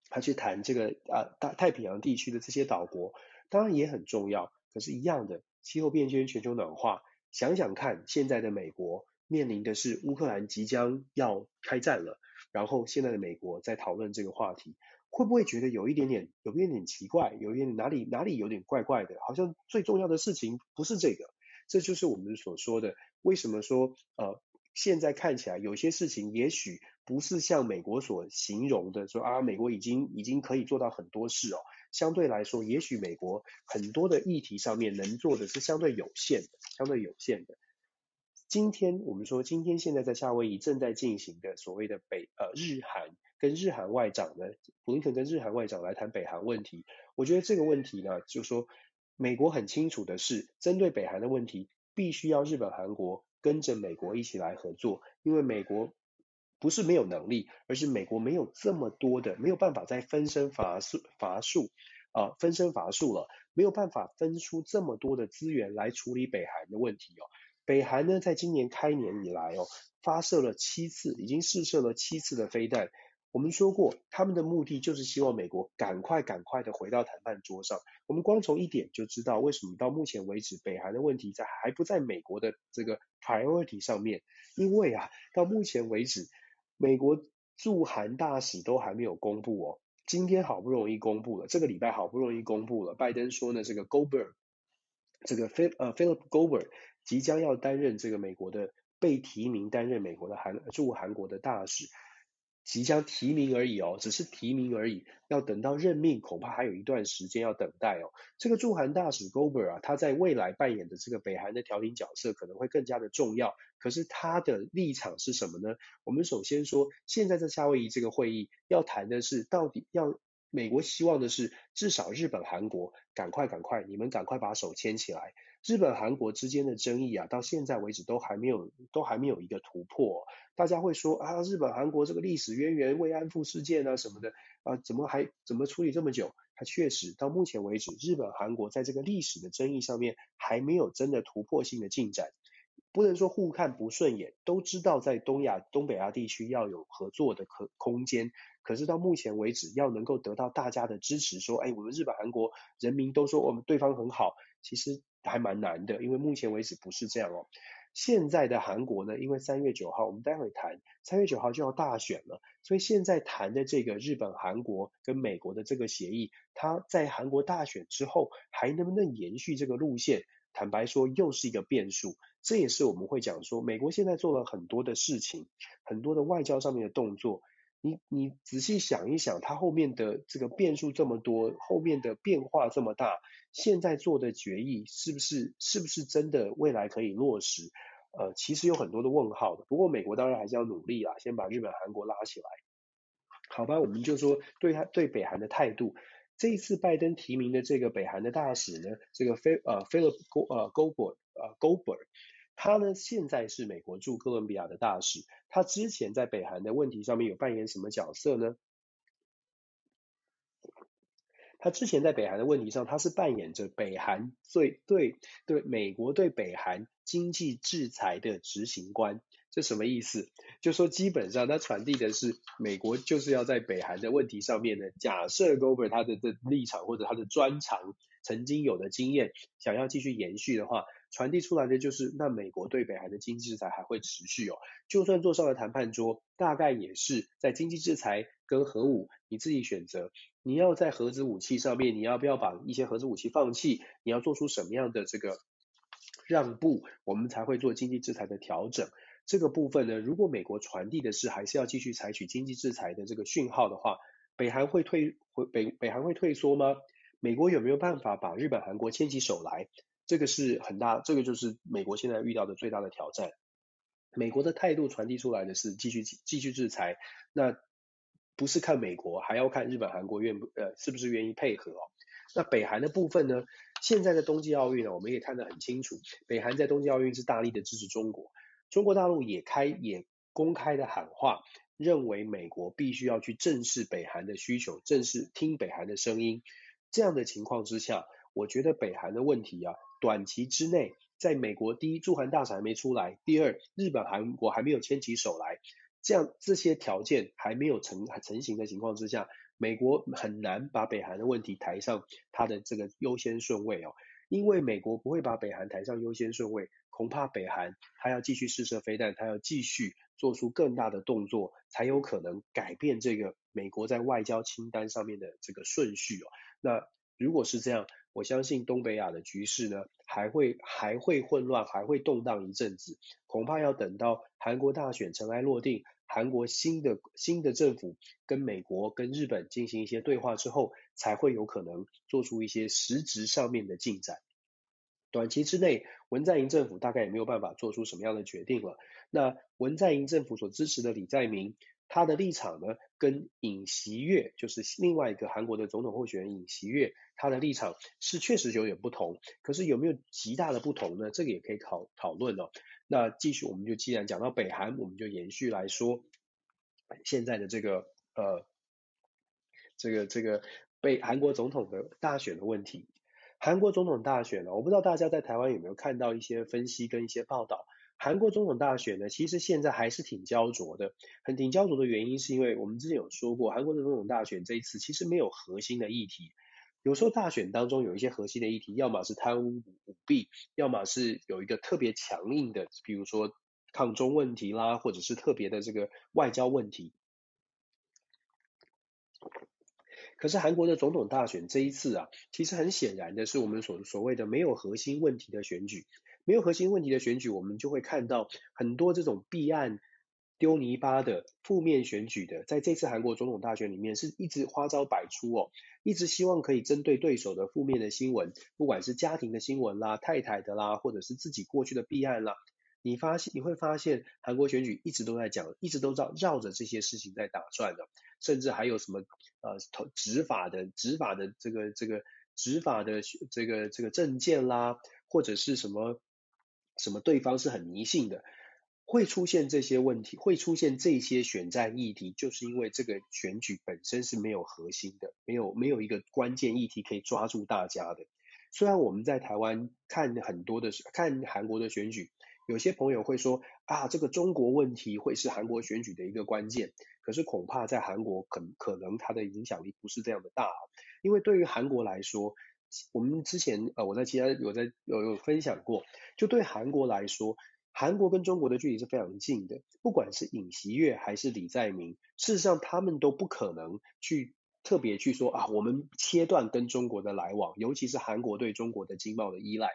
他去谈这个啊大太平洋地区的这些岛国，当然也很重要。可是，一样的气候变迁、全球暖化，想想看，现在的美国面临的是乌克兰即将要开战了，然后现在的美国在讨论这个话题。会不会觉得有一点点有一点点奇怪，有一点哪里哪里有点怪怪的，好像最重要的事情不是这个，这就是我们所说的为什么说呃现在看起来有些事情也许不是像美国所形容的说啊，美国已经已经可以做到很多事哦，相对来说，也许美国很多的议题上面能做的是相对有限的，相对有限的。今天我们说，今天现在在夏威夷正在进行的所谓的北呃日韩跟日韩外长呢，布林肯跟日韩外长来谈北韩问题。我觉得这个问题呢，就是说美国很清楚的是，针对北韩的问题，必须要日本韩国跟着美国一起来合作，因为美国不是没有能力，而是美国没有这么多的，没有办法再分身乏术乏术啊，分身乏术了，没有办法分出这么多的资源来处理北韩的问题哦。北韩呢，在今年开年以来哦，发射了七次，已经试射了七次的飞弹。我们说过，他们的目的就是希望美国赶快、赶快的回到谈判桌上。我们光从一点就知道，为什么到目前为止，北韩的问题在还不在美国的这个 priority 上面？因为啊，到目前为止，美国驻韩大使都还没有公布哦。今天好不容易公布了，这个礼拜好不容易公布了，拜登说呢，这个 Goldberg，这个菲呃 Philip Goldberg。即将要担任这个美国的被提名担任美国的韩驻韩国的大使，即将提名而已哦，只是提名而已，要等到任命恐怕还有一段时间要等待哦。这个驻韩大使 Gober 啊，他在未来扮演的这个北韩的调停角色可能会更加的重要。可是他的立场是什么呢？我们首先说，现在在夏威夷这个会议要谈的是到底要。美国希望的是，至少日本、韩国赶快、赶快，你们赶快把手牵起来。日本、韩国之间的争议啊，到现在为止都还没有，都还没有一个突破。大家会说啊，日本、韩国这个历史渊源、慰安妇事件啊什么的啊，怎么还怎么处理这么久？它确实到目前为止，日本、韩国在这个历史的争议上面还没有真的突破性的进展。不能说互看不顺眼，都知道在东亚、东北亚地区要有合作的可空间。可是到目前为止，要能够得到大家的支持，说，哎，我们日本、韩国人民都说我们对方很好，其实还蛮难的，因为目前为止不是这样哦。现在的韩国呢，因为三月九号，我们待会谈，三月九号就要大选了，所以现在谈的这个日本、韩国跟美国的这个协议，它在韩国大选之后还能不能延续这个路线？坦白说，又是一个变数。这也是我们会讲说，美国现在做了很多的事情，很多的外交上面的动作。你你仔细想一想，它后面的这个变数这么多，后面的变化这么大，现在做的决议是不是是不是真的未来可以落实？呃，其实有很多的问号的。不过美国当然还是要努力啦，先把日本、韩国拉起来。好吧，我们就说对他对北韩的态度。这一次拜登提名的这个北韩的大使呢，这个菲呃 Philip Go 呃 Goldberg 呃 Goldberg，他呢现在是美国驻哥伦比亚的大使，他之前在北韩的问题上面有扮演什么角色呢？他之前在北韩的问题上，他是扮演着北韩最对对美国对北韩经济制裁的执行官。这什么意思？就说基本上，他传递的是美国就是要在北韩的问题上面呢，假设 Goldberg 他的的立场或者他的专长曾经有的经验，想要继续延续的话，传递出来的就是，那美国对北韩的经济制裁还会持续哦。就算坐上了谈判桌，大概也是在经济制裁跟核武，你自己选择，你要在核子武器上面，你要不要把一些核子武器放弃？你要做出什么样的这个让步，我们才会做经济制裁的调整。这个部分呢，如果美国传递的是还是要继续采取经济制裁的这个讯号的话，北韩会退会北北韩会退缩吗？美国有没有办法把日本、韩国牵起手来？这个是很大，这个就是美国现在遇到的最大的挑战。美国的态度传递出来的是继续继续制裁，那不是看美国，还要看日本、韩国愿不呃是不是愿意配合哦。那北韩的部分呢？现在的冬季奥运呢，我们也看得很清楚，北韩在冬季奥运是大力的支持中国。中国大陆也开也公开的喊话，认为美国必须要去正视北韩的需求，正视听北韩的声音。这样的情况之下，我觉得北韩的问题啊，短期之内，在美国第一驻韩大使还没出来，第二日本韩国还没有牵起手来，这样这些条件还没有成成型的情况之下，美国很难把北韩的问题抬上它的这个优先顺位哦，因为美国不会把北韩抬上优先顺位。恐怕北韩他要继续试射飞弹，他要继续做出更大的动作，才有可能改变这个美国在外交清单上面的这个顺序哦。那如果是这样，我相信东北亚的局势呢，还会还会混乱，还会动荡一阵子，恐怕要等到韩国大选尘埃落定，韩国新的新的政府跟美国跟日本进行一些对话之后，才会有可能做出一些实质上面的进展。短期之内，文在寅政府大概也没有办法做出什么样的决定了。那文在寅政府所支持的李在明，他的立场呢，跟尹锡悦，就是另外一个韩国的总统候选人尹锡悦，他的立场是确实有点不同。可是有没有极大的不同呢？这个也可以讨讨论哦。那继续，我们就既然讲到北韩，我们就延续来说现在的这个呃，这个这个被韩国总统的大选的问题。韩国总统大选呢，我不知道大家在台湾有没有看到一些分析跟一些报道。韩国总统大选呢，其实现在还是挺焦灼的。很挺焦灼的原因是因为我们之前有说过，韩国的总统大选这一次其实没有核心的议题。有时候大选当中有一些核心的议题，要么是贪污舞弊，要么是有一个特别强硬的，比如说抗中问题啦，或者是特别的这个外交问题。可是韩国的总统大选这一次啊，其实很显然的是我们所所谓的没有核心问题的选举，没有核心问题的选举，我们就会看到很多这种弊案丢泥巴的负面选举的，在这次韩国总统大选里面是一直花招百出哦，一直希望可以针对对手的负面的新闻，不管是家庭的新闻啦、太太的啦，或者是自己过去的弊案啦。你发现你会发现，韩国选举一直都在讲，一直都绕绕着这些事情在打转的，甚至还有什么呃执法的执法的这个这个执法的这个这个证件啦，或者是什么什么对方是很迷信的，会出现这些问题，会出现这些选战议题，就是因为这个选举本身是没有核心的，没有没有一个关键议题可以抓住大家的。虽然我们在台湾看很多的看韩国的选举。有些朋友会说啊，这个中国问题会是韩国选举的一个关键，可是恐怕在韩国可可能它的影响力不是这样的大，因为对于韩国来说，我们之前呃我在其他有在有有分享过，就对韩国来说，韩国跟中国的距离是非常近的，不管是尹锡悦还是李在明，事实上他们都不可能去特别去说啊，我们切断跟中国的来往，尤其是韩国对中国的经贸的依赖。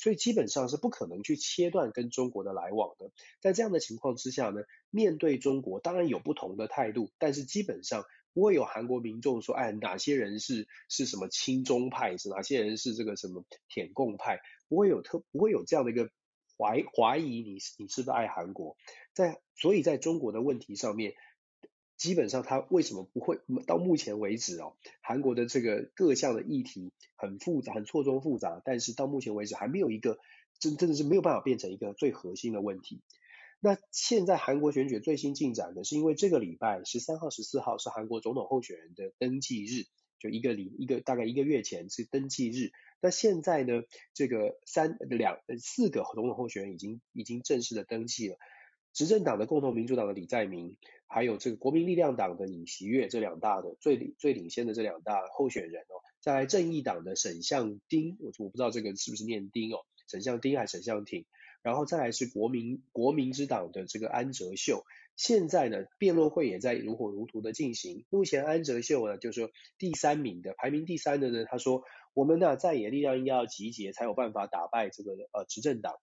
所以基本上是不可能去切断跟中国的来往的。在这样的情况之下呢，面对中国当然有不同的态度，但是基本上不会有韩国民众说，哎，哪些人是是什么亲中派，是哪些人是这个什么舔共派，不会有特不会有这样的一个怀怀疑你你是不是爱韩国。在所以在中国的问题上面。基本上，他为什么不会到目前为止哦？韩国的这个各项的议题很复杂，很错综复杂，但是到目前为止还没有一个真真的是没有办法变成一个最核心的问题。那现在韩国选举最新进展呢，是因为这个礼拜十三号、十四号是韩国总统候选人的登记日，就一个礼一个大概一个月前是登记日。那现在呢，这个三两四个总统候选人已经已经正式的登记了。执政党的共同民主党的李在明，还有这个国民力量党的尹锡悦，这两大的最领最领先的这两大候选人哦，再来正义党的沈相丁，我我不知道这个是不是念丁哦，沈相丁还是沈相挺，然后再来是国民国民之党的这个安哲秀，现在呢辩论会也在如火如荼的进行，目前安哲秀呢就是第三名的排名第三的呢，他说我们呢在野力量应该要集结才有办法打败这个呃执政党。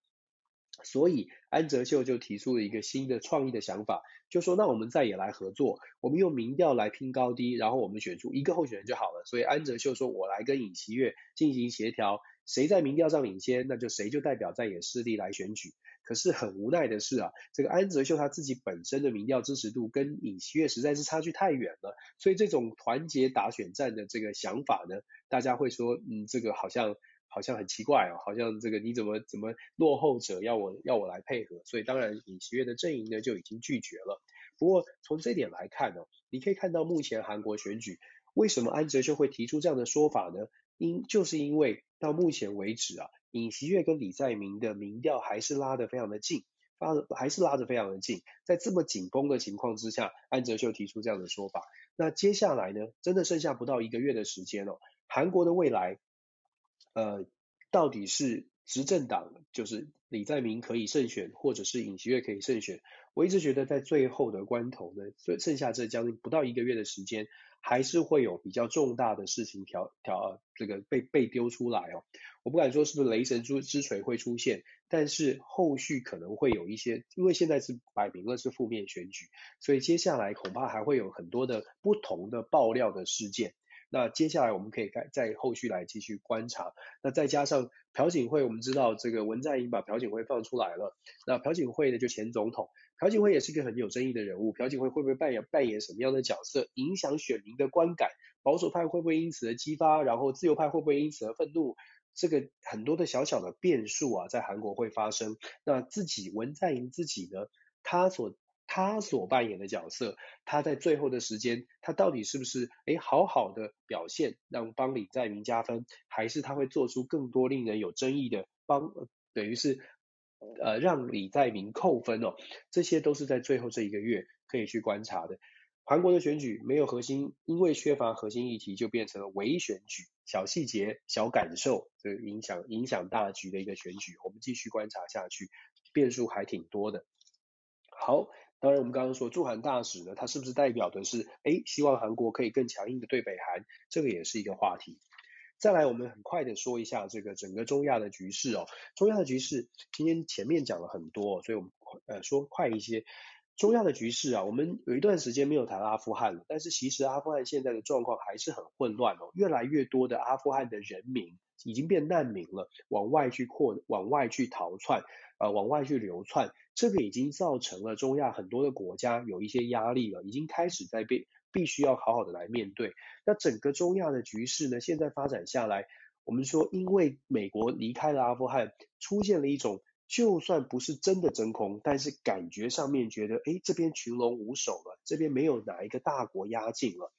所以安哲秀就提出了一个新的创意的想法，就说那我们再也来合作，我们用民调来拼高低，然后我们选出一个候选人就好了。所以安哲秀说，我来跟尹锡悦进行协调，谁在民调上领先，那就谁就代表在野势力来选举。可是很无奈的是啊，这个安哲秀他自己本身的民调支持度跟尹锡悦实在是差距太远了，所以这种团结打选战的这个想法呢，大家会说，嗯，这个好像。好像很奇怪哦，好像这个你怎么怎么落后者要我要我来配合，所以当然尹锡悦的阵营呢就已经拒绝了。不过从这点来看呢，你可以看到目前韩国选举为什么安哲秀会提出这样的说法呢？因就是因为到目前为止啊，尹锡悦跟李在明的民调还是拉得非常的近，拉还是拉得非常的近，在这么紧绷的情况之下，安哲秀提出这样的说法。那接下来呢，真的剩下不到一个月的时间哦，韩国的未来。呃，到底是执政党就是李在明可以胜选，或者是尹锡悦可以胜选。我一直觉得在最后的关头呢，最剩下这将近不到一个月的时间，还是会有比较重大的事情调调这个被被丢出来哦。我不敢说是不是雷神之之锤会出现，但是后续可能会有一些，因为现在是摆明了是负面选举，所以接下来恐怕还会有很多的不同的爆料的事件。那接下来我们可以再在后续来继续观察。那再加上朴槿惠，我们知道这个文在寅把朴槿惠放出来了。那朴槿惠呢，就前总统，朴槿惠也是一个很有争议的人物。朴槿惠会不会扮演扮演什么样的角色，影响选民的观感？保守派会不会因此而激发？然后自由派会不会因此而愤怒？这个很多的小小的变数啊，在韩国会发生。那自己文在寅自己呢，他所他所扮演的角色，他在最后的时间，他到底是不是诶好好的表现，让帮李在明加分，还是他会做出更多令人有争议的帮，等于是呃让李在明扣分哦，这些都是在最后这一个月可以去观察的。韩国的选举没有核心，因为缺乏核心议题，就变成了微选举，小细节、小感受，这影响影响大局的一个选举。我们继续观察下去，变数还挺多的。好。当然，我们刚刚说驻韩大使呢，他是不是代表的是，诶，希望韩国可以更强硬的对北韩，这个也是一个话题。再来，我们很快的说一下这个整个中亚的局势哦。中亚的局势，今天前面讲了很多，所以我们呃说快一些。中亚的局势啊，我们有一段时间没有谈阿富汗了，但是其实阿富汗现在的状况还是很混乱哦，越来越多的阿富汗的人民已经变难民了，往外去扩，往外去逃窜。呃，往外去流窜，这个已经造成了中亚很多的国家有一些压力了，已经开始在被必须要好好的来面对。那整个中亚的局势呢，现在发展下来，我们说因为美国离开了阿富汗，出现了一种就算不是真的真空，但是感觉上面觉得，哎，这边群龙无首了，这边没有哪一个大国压境了。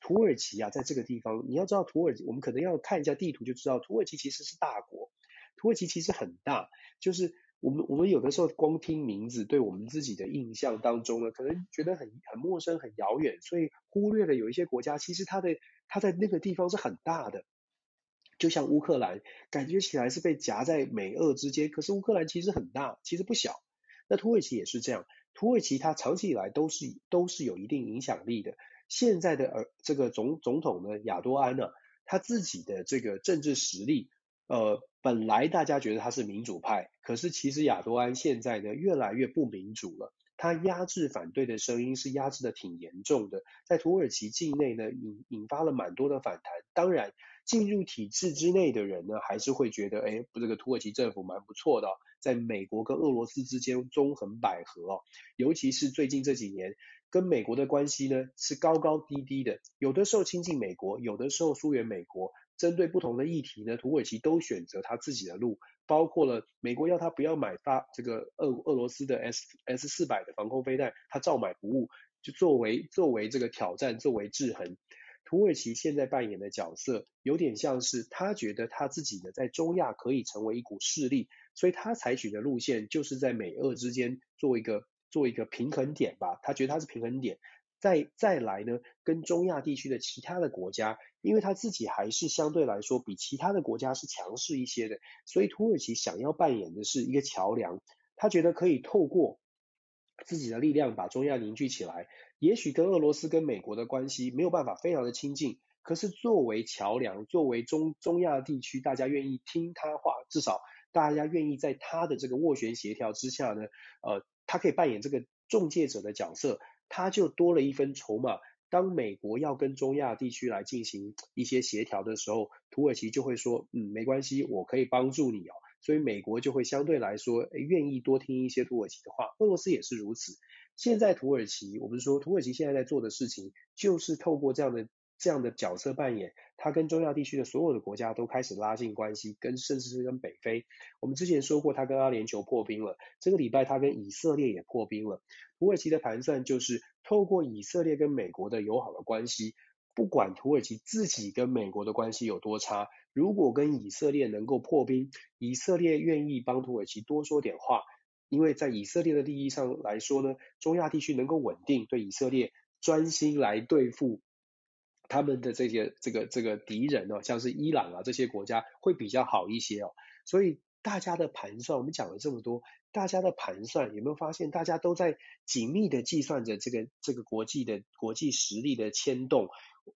土耳其啊，在这个地方，你要知道土耳其，我们可能要看一下地图就知道，土耳其其实是大国，土耳其其实很大，就是。我们我们有的时候光听名字，对我们自己的印象当中呢，可能觉得很很陌生、很遥远，所以忽略了有一些国家，其实它的它在那个地方是很大的。就像乌克兰，感觉起来是被夹在美俄之间，可是乌克兰其实很大，其实不小。那土耳其也是这样，土耳其它长期以来都是都是有一定影响力的。现在的呃这个总总统呢，亚多安呢，他自己的这个政治实力。呃，本来大家觉得他是民主派，可是其实亚多安现在呢越来越不民主了。他压制反对的声音是压制的挺严重的，在土耳其境内呢引引发了蛮多的反弹。当然，进入体制之内的人呢还是会觉得，哎，这个土耳其政府蛮不错的，在美国跟俄罗斯之间纵横捭阖哦。尤其是最近这几年，跟美国的关系呢是高高低低的，有的时候亲近美国，有的时候疏远美国。针对不同的议题呢，土耳其都选择他自己的路，包括了美国要他不要买发这个俄俄罗斯的 S S 四百的防空飞弹，他照买不误，就作为作为这个挑战，作为制衡。土耳其现在扮演的角色，有点像是他觉得他自己呢在中亚可以成为一股势力，所以他采取的路线就是在美俄之间做一个做一个平衡点吧，他觉得他是平衡点。再再来呢，跟中亚地区的其他的国家，因为他自己还是相对来说比其他的国家是强势一些的，所以土耳其想要扮演的是一个桥梁，他觉得可以透过自己的力量把中亚凝聚起来。也许跟俄罗斯跟美国的关系没有办法非常的亲近，可是作为桥梁，作为中中亚地区大家愿意听他话，至少大家愿意在他的这个斡旋协调之下呢，呃，他可以扮演这个中介者的角色。他就多了一分筹码。当美国要跟中亚地区来进行一些协调的时候，土耳其就会说：“嗯，没关系，我可以帮助你哦。”所以美国就会相对来说，诶，愿意多听一些土耳其的话。俄罗斯也是如此。现在土耳其，我们说土耳其现在在做的事情，就是透过这样的。这样的角色扮演，他跟中亚地区的所有的国家都开始拉近关系，跟甚至是跟北非。我们之前说过，他跟阿联酋破冰了，这个礼拜他跟以色列也破冰了。土耳其的盘算就是透过以色列跟美国的友好的关系，不管土耳其自己跟美国的关系有多差，如果跟以色列能够破冰，以色列愿意帮土耳其多说点话，因为在以色列的利益上来说呢，中亚地区能够稳定，对以色列专心来对付。他们的这些这个这个敌人哦，像是伊朗啊这些国家会比较好一些哦，所以大家的盘算，我们讲了这么多，大家的盘算有没有发现，大家都在紧密的计算着这个这个国际的国际实力的牵动，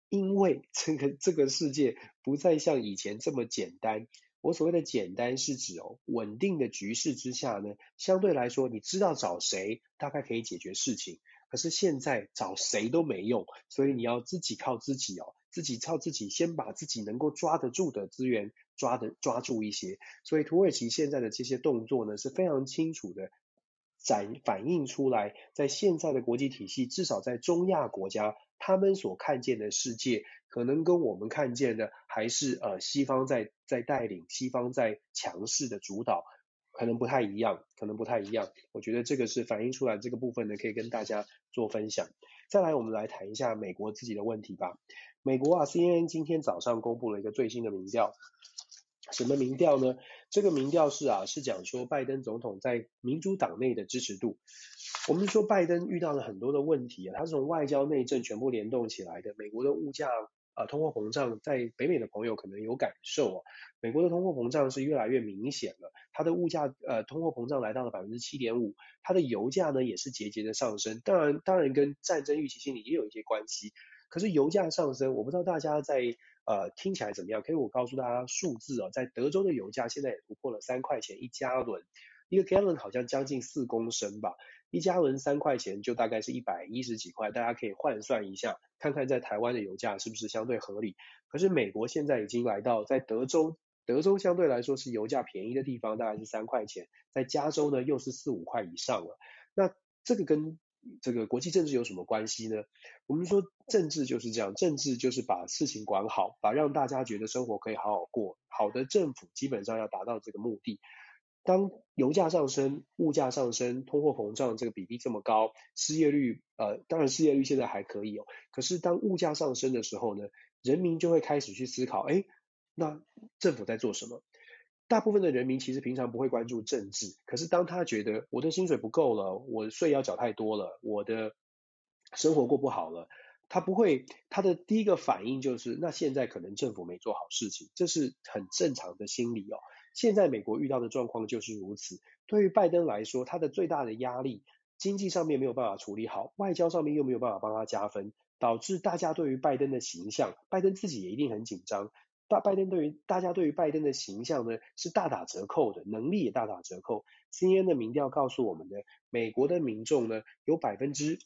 因为这个这个世界不再像以前这么简单。我所谓的简单是指哦，稳定的局势之下呢，相对来说，你知道找谁大概可以解决事情。可是现在找谁都没用，所以你要自己靠自己哦，自己靠自己，先把自己能够抓得住的资源抓得抓住一些。所以土耳其现在的这些动作呢，是非常清楚的展反映出来，在现在的国际体系，至少在中亚国家，他们所看见的世界，可能跟我们看见的还是呃西方在在带领，西方在强势的主导。可能不太一样，可能不太一样。我觉得这个是反映出来这个部分呢，可以跟大家做分享。再来，我们来谈一下美国自己的问题吧。美国啊，CNN 今天早上公布了一个最新的民调，什么民调呢？这个民调是啊，是讲说拜登总统在民主党内的支持度。我们说拜登遇到了很多的问题啊，他是从外交内政全部联动起来的。美国的物价。啊，通货膨胀在北美的朋友可能有感受哦。美国的通货膨胀是越来越明显了，它的物价呃，通货膨胀来到了百分之七点五，它的油价呢也是节节的上升。当然，当然跟战争预期心理也有一些关系。可是油价上升，我不知道大家在呃听起来怎么样？可以我告诉大家数字哦，在德州的油价现在也突破了三块钱一加仑，一个加仑好像将近四公升吧。一加仑三块钱，就大概是一百一十几块，大家可以换算一下，看看在台湾的油价是不是相对合理。可是美国现在已经来到在德州，德州相对来说是油价便宜的地方，大概是三块钱，在加州呢又是四五块以上了。那这个跟这个国际政治有什么关系呢？我们说政治就是这样，政治就是把事情管好，把让大家觉得生活可以好好过，好的政府基本上要达到这个目的。当油价上升、物价上升、通货膨胀这个比例这么高，失业率呃，当然失业率现在还可以哦。可是当物价上升的时候呢，人民就会开始去思考，哎，那政府在做什么？大部分的人民其实平常不会关注政治，可是当他觉得我的薪水不够了，我税要缴太多了，我的生活过不好了，他不会，他的第一个反应就是，那现在可能政府没做好事情，这是很正常的心理哦。现在美国遇到的状况就是如此。对于拜登来说，他的最大的压力，经济上面没有办法处理好，外交上面又没有办法帮他加分，导致大家对于拜登的形象，拜登自己也一定很紧张。大拜登对于大家对于拜登的形象呢，是大打折扣的，能力也大打折扣。CNN 的民调告诉我们的，美国的民众呢，有百分之，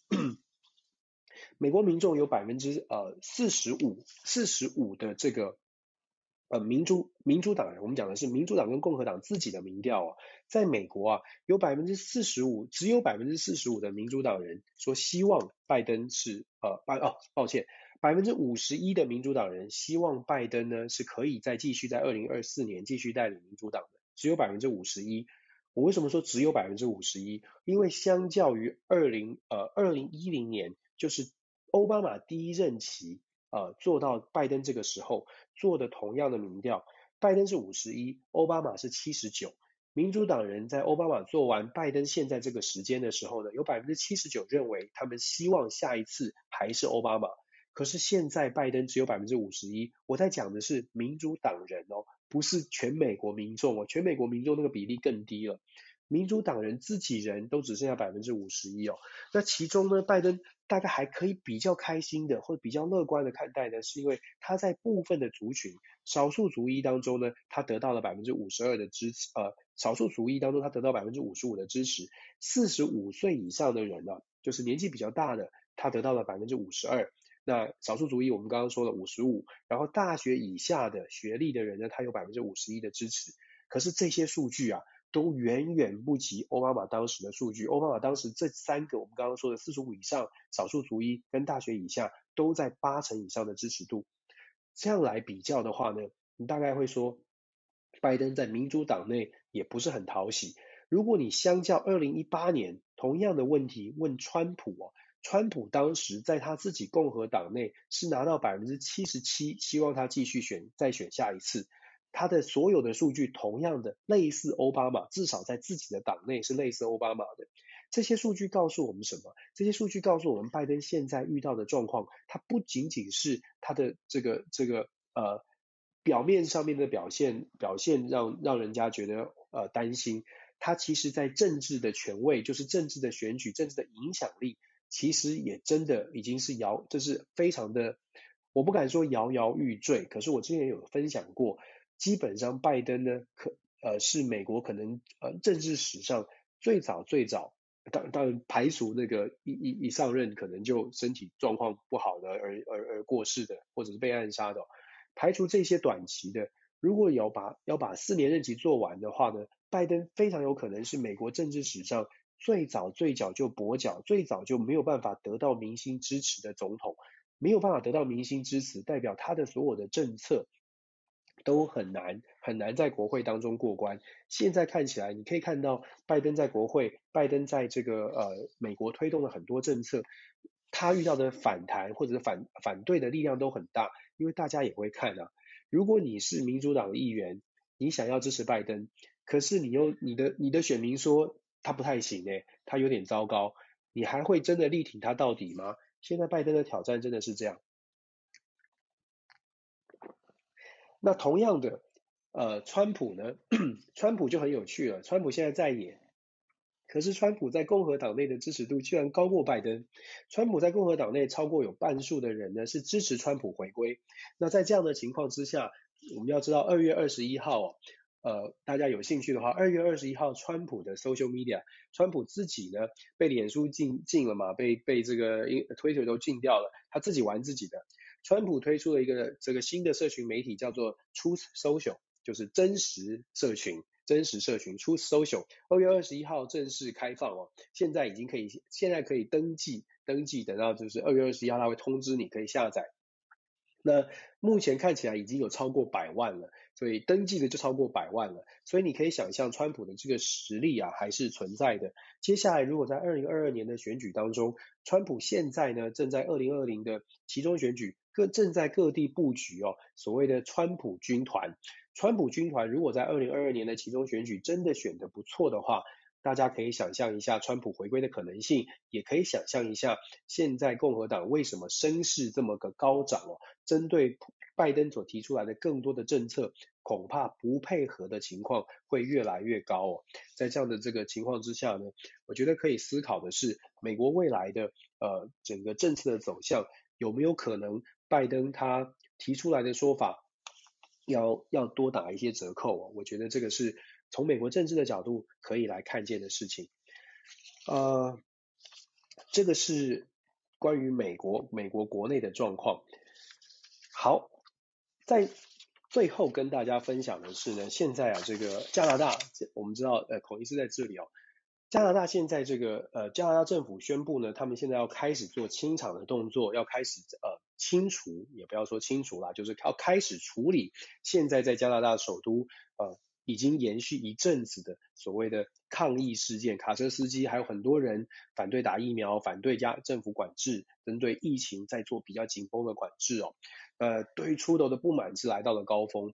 美国民众有百分之呃四十五，四十五的这个。呃，民主民主党人，我们讲的是民主党跟共和党自己的民调啊，在美国啊，有百分之四十五，只有百分之四十五的民主党人说希望拜登是呃拜哦，抱歉，百分之五十一的民主党人希望拜登呢是可以再继续在二零二四年继续带领民主党的，只有百分之五十一。我为什么说只有百分之五十一？因为相较于二零呃二零一零年，就是奥巴马第一任期。呃，做到拜登这个时候做的同样的民调，拜登是五十一，奥巴马是七十九。民主党人在奥巴马做完拜登现在这个时间的时候呢，有百分之七十九认为他们希望下一次还是奥巴马。可是现在拜登只有百分之五十一。我在讲的是民主党人哦，不是全美国民众哦，全美国民众那个比例更低了。民主党人自己人都只剩下百分之五十一哦，那其中呢，拜登大概还可以比较开心的或者比较乐观的看待呢，是因为他在部分的族群少数族裔当中呢，他得到了百分之五十二的支持，呃，少数族裔当中他得到百分之五十五的支持，四十五岁以上的人呢，就是年纪比较大的，他得到了百分之五十二，那少数族裔我们刚刚说了五十五，然后大学以下的学历的人呢，他有百分之五十一的支持，可是这些数据啊。都远远不及奥巴马当时的数据。奥巴马当时这三个我们刚刚说的四十五以上、少数族裔跟大学以下都在八成以上的支持度。这样来比较的话呢，你大概会说，拜登在民主党内也不是很讨喜。如果你相较二零一八年同样的问题问川普哦，川普当时在他自己共和党内是拿到百分之七十七，希望他继续选再选下一次。他的所有的数据同样的类似奥巴马，至少在自己的党内是类似奥巴马的。这些数据告诉我们什么？这些数据告诉我们，拜登现在遇到的状况，他不仅仅是他的这个这个呃表面上面的表现，表现让让人家觉得呃担心，他其实在政治的权位，就是政治的选举、政治的影响力，其实也真的已经是摇，就是非常的，我不敢说摇摇欲坠，可是我之前有分享过，基本上拜登呢，可呃是美国可能呃政治史上最早最早。当当然排除那个一一一上任可能就身体状况不好的而而而过世的，或者是被暗杀的，排除这些短期的，如果要把要把四年任期做完的话呢，拜登非常有可能是美国政治史上最早最早就跛脚，最早就没有办法得到民心支持的总统，没有办法得到民心支持，代表他的所有的政策。都很难很难在国会当中过关。现在看起来，你可以看到拜登在国会，拜登在这个呃美国推动了很多政策，他遇到的反弹或者反反对的力量都很大，因为大家也会看啊。如果你是民主党的议员，你想要支持拜登，可是你又你的你的选民说他不太行诶，他有点糟糕，你还会真的力挺他到底吗？现在拜登的挑战真的是这样。那同样的，呃，川普呢？川普就很有趣了。川普现在在野，可是川普在共和党内的支持度居然高过拜登。川普在共和党内超过有半数的人呢是支持川普回归。那在这样的情况之下，我们要知道二月二十一号，呃，大家有兴趣的话，二月二十一号，川普的 social media，川普自己呢被脸书禁禁了嘛，被被这个 Twitter 都禁掉了，他自己玩自己的。川普推出了一个这个新的社群媒体，叫做 Truth Social，就是真实社群，真实社群 Truth Social。二月二十一号正式开放哦，现在已经可以，现在可以登记，登记，等到就是二月二十一号，他会通知你可以下载。那目前看起来已经有超过百万了，所以登记的就超过百万了，所以你可以想象川普的这个实力啊还是存在的。接下来如果在二零二二年的选举当中，川普现在呢正在二零二零的其中选举。各正在各地布局哦，所谓的川普军团。川普军团如果在二零二二年的其中选举真的选得不错的话，大家可以想象一下川普回归的可能性，也可以想象一下现在共和党为什么声势这么个高涨哦。针对拜登所提出来的更多的政策，恐怕不配合的情况会越来越高哦。在这样的这个情况之下呢，我觉得可以思考的是，美国未来的呃整个政策的走向有没有可能？拜登他提出来的说法要要多打一些折扣哦，我觉得这个是从美国政治的角度可以来看见的事情。呃，这个是关于美国美国国内的状况。好，在最后跟大家分享的是呢，现在啊这个加拿大，我们知道呃孔医师在这里哦。加拿大现在这个呃，加拿大政府宣布呢，他们现在要开始做清场的动作，要开始呃清除，也不要说清除啦，就是要开始处理现在在加拿大首都呃已经延续一阵子的所谓的抗议事件，卡车司机还有很多人反对打疫苗，反对加政府管制，针对疫情在做比较紧绷的管制哦，呃，对于出头的不满是来到了高峰。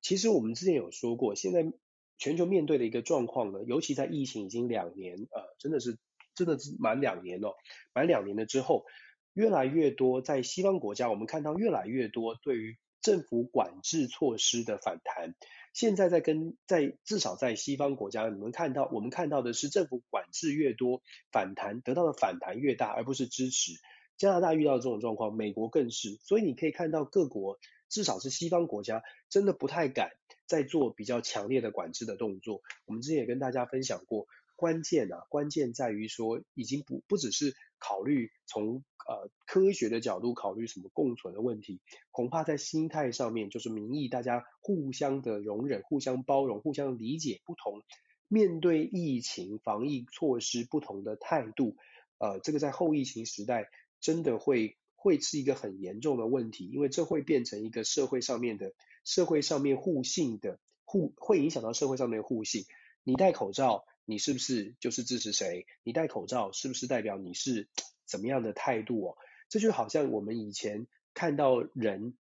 其实我们之前有说过，现在。全球面对的一个状况呢，尤其在疫情已经两年，呃，真的是真的是满两年哦，满两年了之后，越来越多在西方国家，我们看到越来越多对于政府管制措施的反弹。现在在跟在至少在西方国家，你们看到我们看到的是政府管制越多，反弹得到的反弹越大，而不是支持。加拿大遇到这种状况，美国更是，所以你可以看到各国，至少是西方国家，真的不太敢。在做比较强烈的管制的动作，我们之前也跟大家分享过，关键啊，关键在于说，已经不不只是考虑从呃科学的角度考虑什么共存的问题，恐怕在心态上面，就是民意大家互相的容忍、互相包容、互相理解不同，面对疫情防疫措施不同的态度，呃，这个在后疫情时代真的会会是一个很严重的问题，因为这会变成一个社会上面的。社会上面互信的互会影响到社会上面的互信。你戴口罩，你是不是就是支持谁？你戴口罩是不是代表你是怎么样的态度哦？这就好像我们以前看到人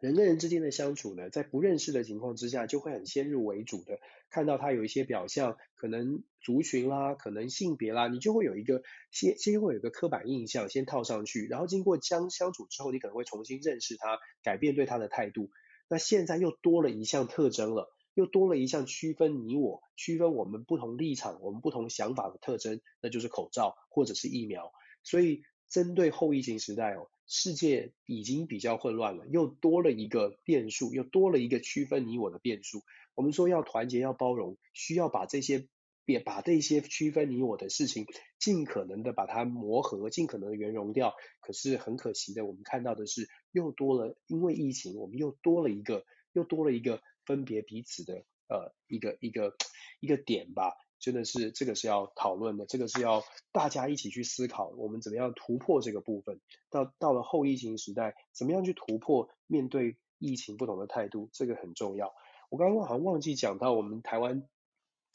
人跟人之间的相处呢，在不认识的情况之下，就会很先入为主的看到他有一些表象，可能族群啦，可能性别啦，你就会有一个先先会有一个刻板印象先套上去，然后经过相相处之后，你可能会重新认识他，改变对他的态度。那现在又多了一项特征了，又多了一项区分你我、区分我们不同立场、我们不同想法的特征，那就是口罩或者是疫苗。所以，针对后疫情时代哦，世界已经比较混乱了，又多了一个变数，又多了一个区分你我的变数。我们说要团结、要包容，需要把这些别把这些区分你我的事情，尽可能的把它磨合，尽可能的圆融掉。可是很可惜的，我们看到的是又多了，因为疫情，我们又多了一个，又多了一个分别彼此的呃一个一个一个点吧。真的是这个是要讨论的，这个是要大家一起去思考，我们怎么样突破这个部分。到到了后疫情时代，怎么样去突破面对疫情不同的态度，这个很重要。我刚刚好像忘记讲到我们台湾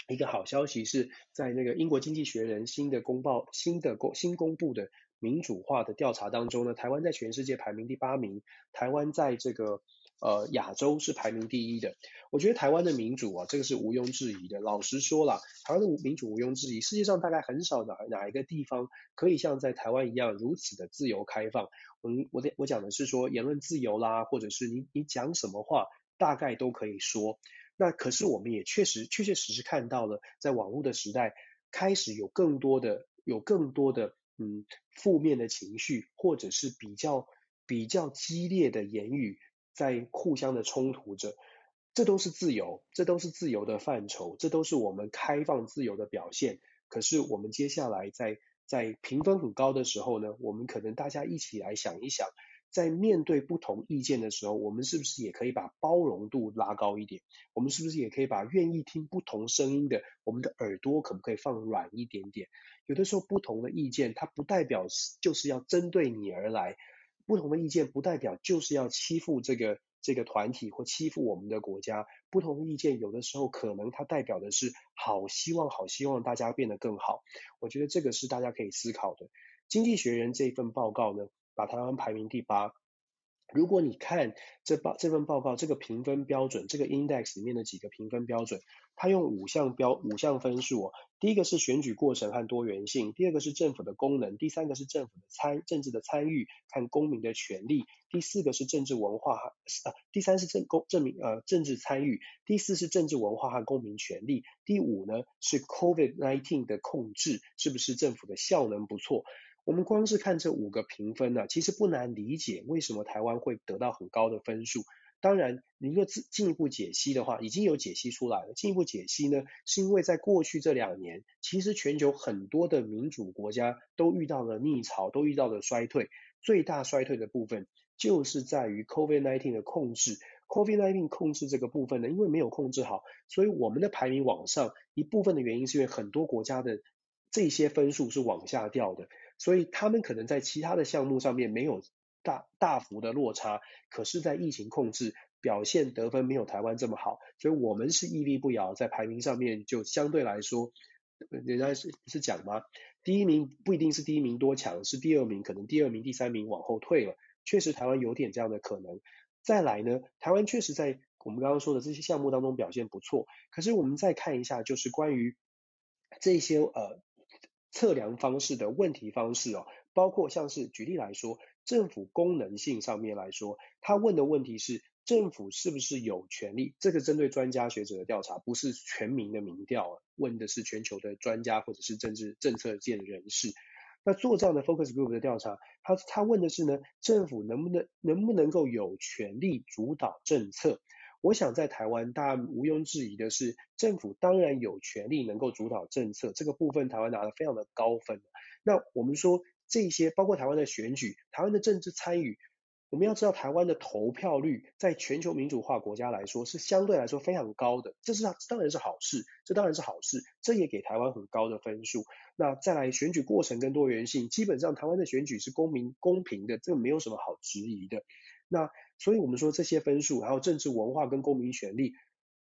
一个好消息，是在那个英国经济学人新的公报新的公新公布的民主化的调查当中呢，台湾在全世界排名第八名，台湾在这个。呃，亚洲是排名第一的。我觉得台湾的民主啊，这个是毋庸置疑的。老实说了，台湾的民主毋庸置疑。世界上大概很少哪哪一个地方可以像在台湾一样如此的自由开放。我我我讲的是说言论自由啦，或者是你你讲什么话，大概都可以说。那可是我们也确实确确实实看到了，在网络的时代，开始有更多的有更多的嗯负面的情绪，或者是比较比较激烈的言语。在互相的冲突着，这都是自由，这都是自由的范畴，这都是我们开放自由的表现。可是我们接下来在在评分很高的时候呢，我们可能大家一起来想一想，在面对不同意见的时候，我们是不是也可以把包容度拉高一点？我们是不是也可以把愿意听不同声音的，我们的耳朵可不可以放软一点点？有的时候不同的意见，它不代表就是要针对你而来。不同的意见不代表就是要欺负这个这个团体或欺负我们的国家。不同的意见有的时候可能它代表的是好希望，好希望大家变得更好。我觉得这个是大家可以思考的。经济学人这份报告呢，把台湾排名第八。如果你看这报这份报告这个评分标准，这个 index 里面的几个评分标准，它用五项标五项分数哦。第一个是选举过程和多元性，第二个是政府的功能，第三个是政府的参政治的参与看公民的权利，第四个是政治文化和呃，第三是政公证明呃政治参与，第四是政治文化和公民权利，第五呢是 COVID-19 的控制，是不是政府的效能不错？我们光是看这五个评分呢、其实不难理解为什么台湾会得到很高的分数。当然，你若进进一步解析的话，已经有解析出来了。进一步解析呢，是因为在过去这两年，其实全球很多的民主国家都遇到了逆潮，都遇到了衰退。最大衰退的部分就是在于 COVID-19 的控制。COVID-19 控制这个部分呢，因为没有控制好，所以我们的排名往上一部分的原因是因为很多国家的这些分数是往下掉的。所以他们可能在其他的项目上面没有大大幅的落差，可是，在疫情控制表现得分没有台湾这么好，所以我们是屹立不摇，在排名上面就相对来说，人家是是讲吗？第一名不一定是第一名多强，是第二名，可能第二名、第三名往后退了，确实台湾有点这样的可能。再来呢，台湾确实在我们刚刚说的这些项目当中表现不错，可是我们再看一下，就是关于这些呃。测量方式的问题方式哦，包括像是举例来说，政府功能性上面来说，他问的问题是政府是不是有权利？这个针对专家学者的调查，不是全民的民调，问的是全球的专家或者是政治政策界的人士。那做这样的 focus group 的调查，他他问的是呢，政府能不能能不能够有权利主导政策？我想在台湾，大家毋庸置疑的是，政府当然有权利能够主导政策，这个部分台湾拿得非常的高分。那我们说这些，包括台湾的选举、台湾的政治参与，我们要知道台湾的投票率，在全球民主化国家来说是相对来说非常高的，这是当然是好事，这当然是好事，这也给台湾很高的分数。那再来选举过程跟多元性，基本上台湾的选举是公民公平的，这个没有什么好质疑的。那所以我们说这些分数，还有政治文化跟公民权利，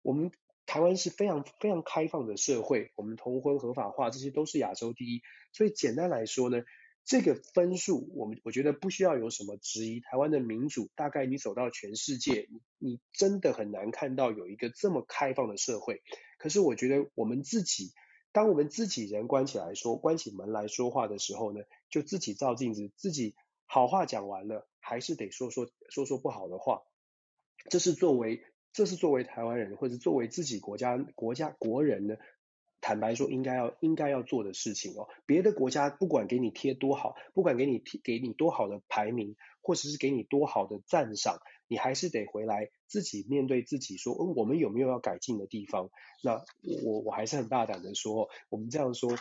我们台湾是非常非常开放的社会，我们同婚合法化，这些都是亚洲第一。所以简单来说呢，这个分数我们我觉得不需要有什么质疑。台湾的民主，大概你走到全世界，你你真的很难看到有一个这么开放的社会。可是我觉得我们自己，当我们自己人关起来说，关起门来说话的时候呢，就自己照镜子，自己好话讲完了。还是得说说说说不好的话，这是作为这是作为台湾人或者作为自己国家国家国人呢，坦白说应该要应该要做的事情哦。别的国家不管给你贴多好，不管给你贴给你多好的排名，或者是给你多好的赞赏，你还是得回来自己面对自己说，嗯，我们有没有要改进的地方？那我我还是很大胆的说，我们这样说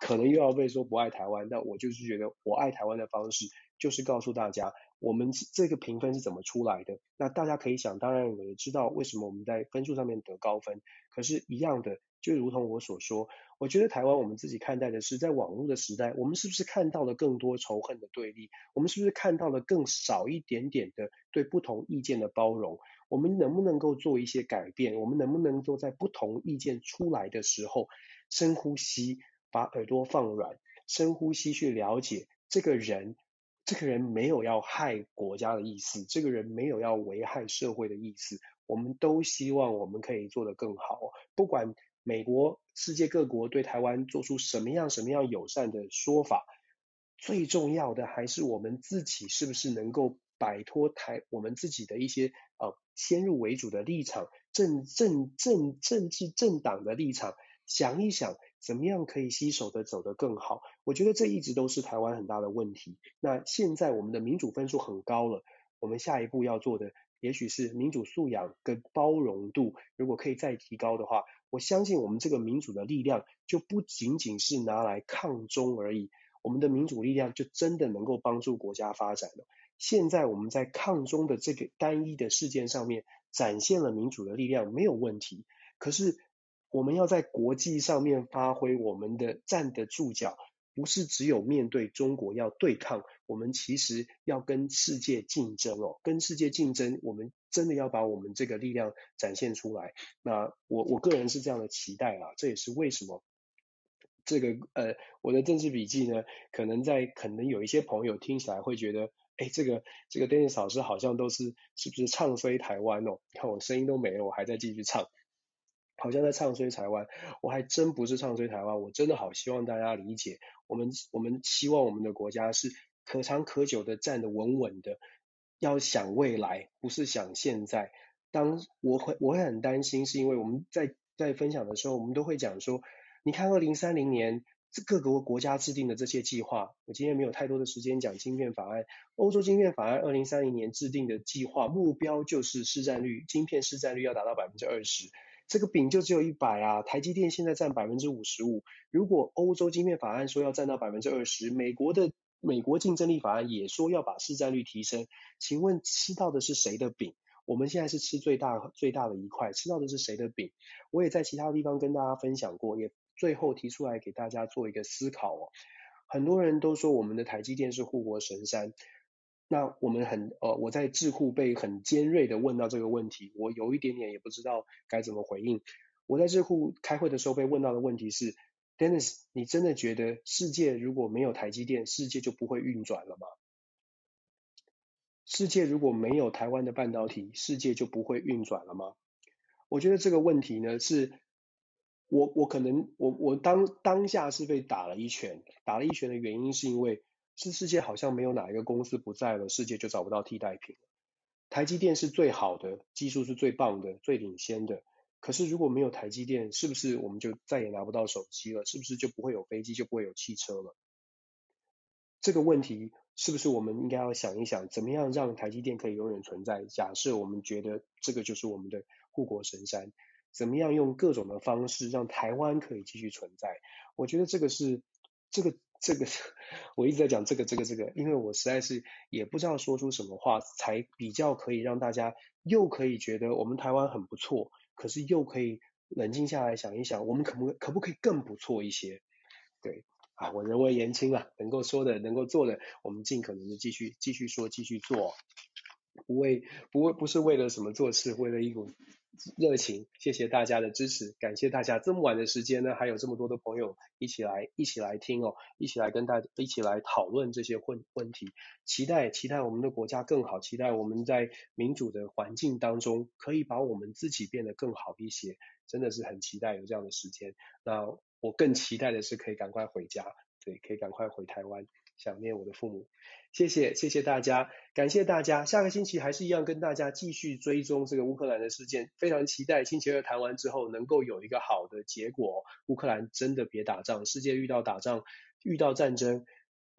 可能又要被说不爱台湾，但我就是觉得我爱台湾的方式就是告诉大家。我们这个评分是怎么出来的？那大家可以想当然也知道为什么我们在分数上面得高分。可是，一样的，就如同我所说，我觉得台湾我们自己看待的是，在网络的时代，我们是不是看到了更多仇恨的对立？我们是不是看到了更少一点点的对不同意见的包容？我们能不能够做一些改变？我们能不能够在不同意见出来的时候，深呼吸，把耳朵放软，深呼吸去了解这个人。这个人没有要害国家的意思，这个人没有要危害社会的意思。我们都希望我们可以做得更好。不管美国、世界各国对台湾做出什么样什么样友善的说法，最重要的还是我们自己是不是能够摆脱台我们自己的一些呃先入为主的立场，政政政政治政党的立场，想一想。怎么样可以携手的走得更好？我觉得这一直都是台湾很大的问题。那现在我们的民主分数很高了，我们下一步要做的，也许是民主素养跟包容度，如果可以再提高的话，我相信我们这个民主的力量就不仅仅是拿来抗中而已，我们的民主力量就真的能够帮助国家发展了。现在我们在抗中的这个单一的事件上面展现了民主的力量，没有问题。可是，我们要在国际上面发挥我们的站得住脚，不是只有面对中国要对抗，我们其实要跟世界竞争哦，跟世界竞争，我们真的要把我们这个力量展现出来。那我我个人是这样的期待啦，这也是为什么这个呃我的政治笔记呢，可能在可能有一些朋友听起来会觉得，哎，这个这个 Dennis 老师好像都是是不是唱衰台湾哦？你 看我声音都没了，我还在继续唱。好像在唱衰台湾，我还真不是唱衰台湾，我真的好希望大家理解，我们我们希望我们的国家是可长可久的站得稳稳的，要想未来，不是想现在。当我会我会很担心，是因为我们在在分享的时候，我们都会讲说，你看二零三零年各个国家制定的这些计划，我今天没有太多的时间讲晶片法案，欧洲晶片法案二零三零年制定的计划目标就是市占率，晶片市占率要达到百分之二十。这个饼就只有一百啊，台积电现在占百分之五十五。如果欧洲晶片法案说要占到百分之二十，美国的美国竞争力法案也说要把市占率提升，请问吃到的是谁的饼？我们现在是吃最大最大的一块，吃到的是谁的饼？我也在其他地方跟大家分享过，也最后提出来给大家做一个思考哦。很多人都说我们的台积电是护国神山。那我们很呃，我在智库被很尖锐的问到这个问题，我有一点点也不知道该怎么回应。我在智库开会的时候被问到的问题是，Dennis，你真的觉得世界如果没有台积电，世界就不会运转了吗？世界如果没有台湾的半导体，世界就不会运转了吗？我觉得这个问题呢，是我我可能我我当当下是被打了一拳，打了一拳的原因是因为。是世界好像没有哪一个公司不在了，世界就找不到替代品了。台积电是最好的，技术是最棒的，最领先的。可是如果没有台积电，是不是我们就再也拿不到手机了？是不是就不会有飞机，就不会有汽车了？这个问题是不是我们应该要想一想，怎么样让台积电可以永远存在？假设我们觉得这个就是我们的护国神山，怎么样用各种的方式让台湾可以继续存在？我觉得这个是这个。这个我一直在讲这个这个这个，因为我实在是也不知道说出什么话才比较可以让大家又可以觉得我们台湾很不错，可是又可以冷静下来想一想，我们可不可不可以更不错一些？对啊，我人微言轻啊，能够说的能够做的，我们尽可能的继续继续说继续做，不为不为不是为了什么做事，为了一股。热情，谢谢大家的支持，感谢大家这么晚的时间呢，还有这么多的朋友一起来一起来听哦，一起来跟大家一起来讨论这些问问题，期待期待我们的国家更好，期待我们在民主的环境当中可以把我们自己变得更好一些，真的是很期待有这样的时间。那我更期待的是可以赶快回家，对，可以赶快回台湾。想念我的父母。谢谢，谢谢大家，感谢大家。下个星期还是一样跟大家继续追踪这个乌克兰的事件，非常期待星期二谈完之后能够有一个好的结果。乌克兰真的别打仗，世界遇到打仗、遇到战争，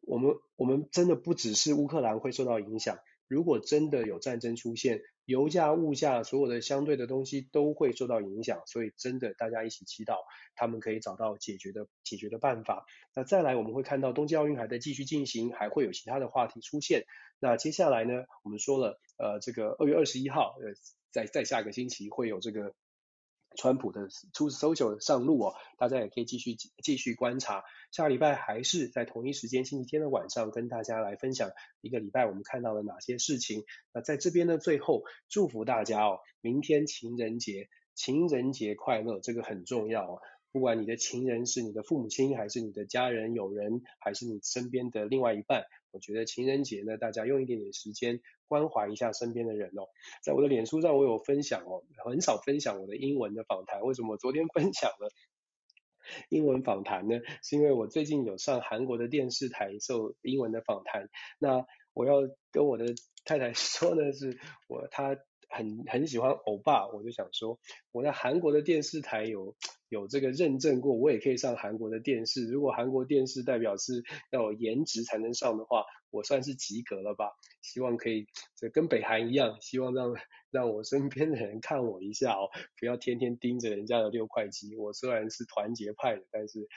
我们我们真的不只是乌克兰会受到影响。如果真的有战争出现，油价、物价，所有的相对的东西都会受到影响。所以真的大家一起祈祷，他们可以找到解决的解决的办法。那再来，我们会看到东京奥运还在继续进行，还会有其他的话题出现。那接下来呢，我们说了，呃，这个二月二十一号，呃，在在下个星期会有这个。川普的出 social 上路哦，大家也可以继续继续观察。下个礼拜还是在同一时间，星期天的晚上，跟大家来分享一个礼拜我们看到了哪些事情。那在这边呢，最后祝福大家哦，明天情人节，情人节快乐，这个很重要哦。不管你的情人是你的父母亲，还是你的家人、友人，还是你身边的另外一半，我觉得情人节呢，大家用一点点时间关怀一下身边的人哦。在我的脸书上，我有分享哦，很少分享我的英文的访谈。为什么我昨天分享了英文访谈呢？是因为我最近有上韩国的电视台受英文的访谈。那我要跟我的太太 说呢，是我她很很喜欢欧巴，我就想说我在韩国的电视台有。有这个认证过，我也可以上韩国的电视。如果韩国电视代表是要有颜值才能上的话，我算是及格了吧？希望可以这跟北韩一样，希望让让我身边的人看我一下哦，不要天天盯着人家的六块肌。我虽然是团结派的，但是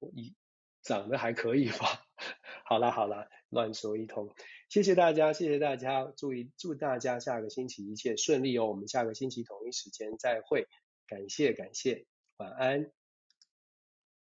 我一长得还可以吧？好啦好啦，乱说一通。谢谢大家，谢谢大家，祝一祝大家下个星期一切顺利哦。我们下个星期同一时间再会，感谢感谢。晚安。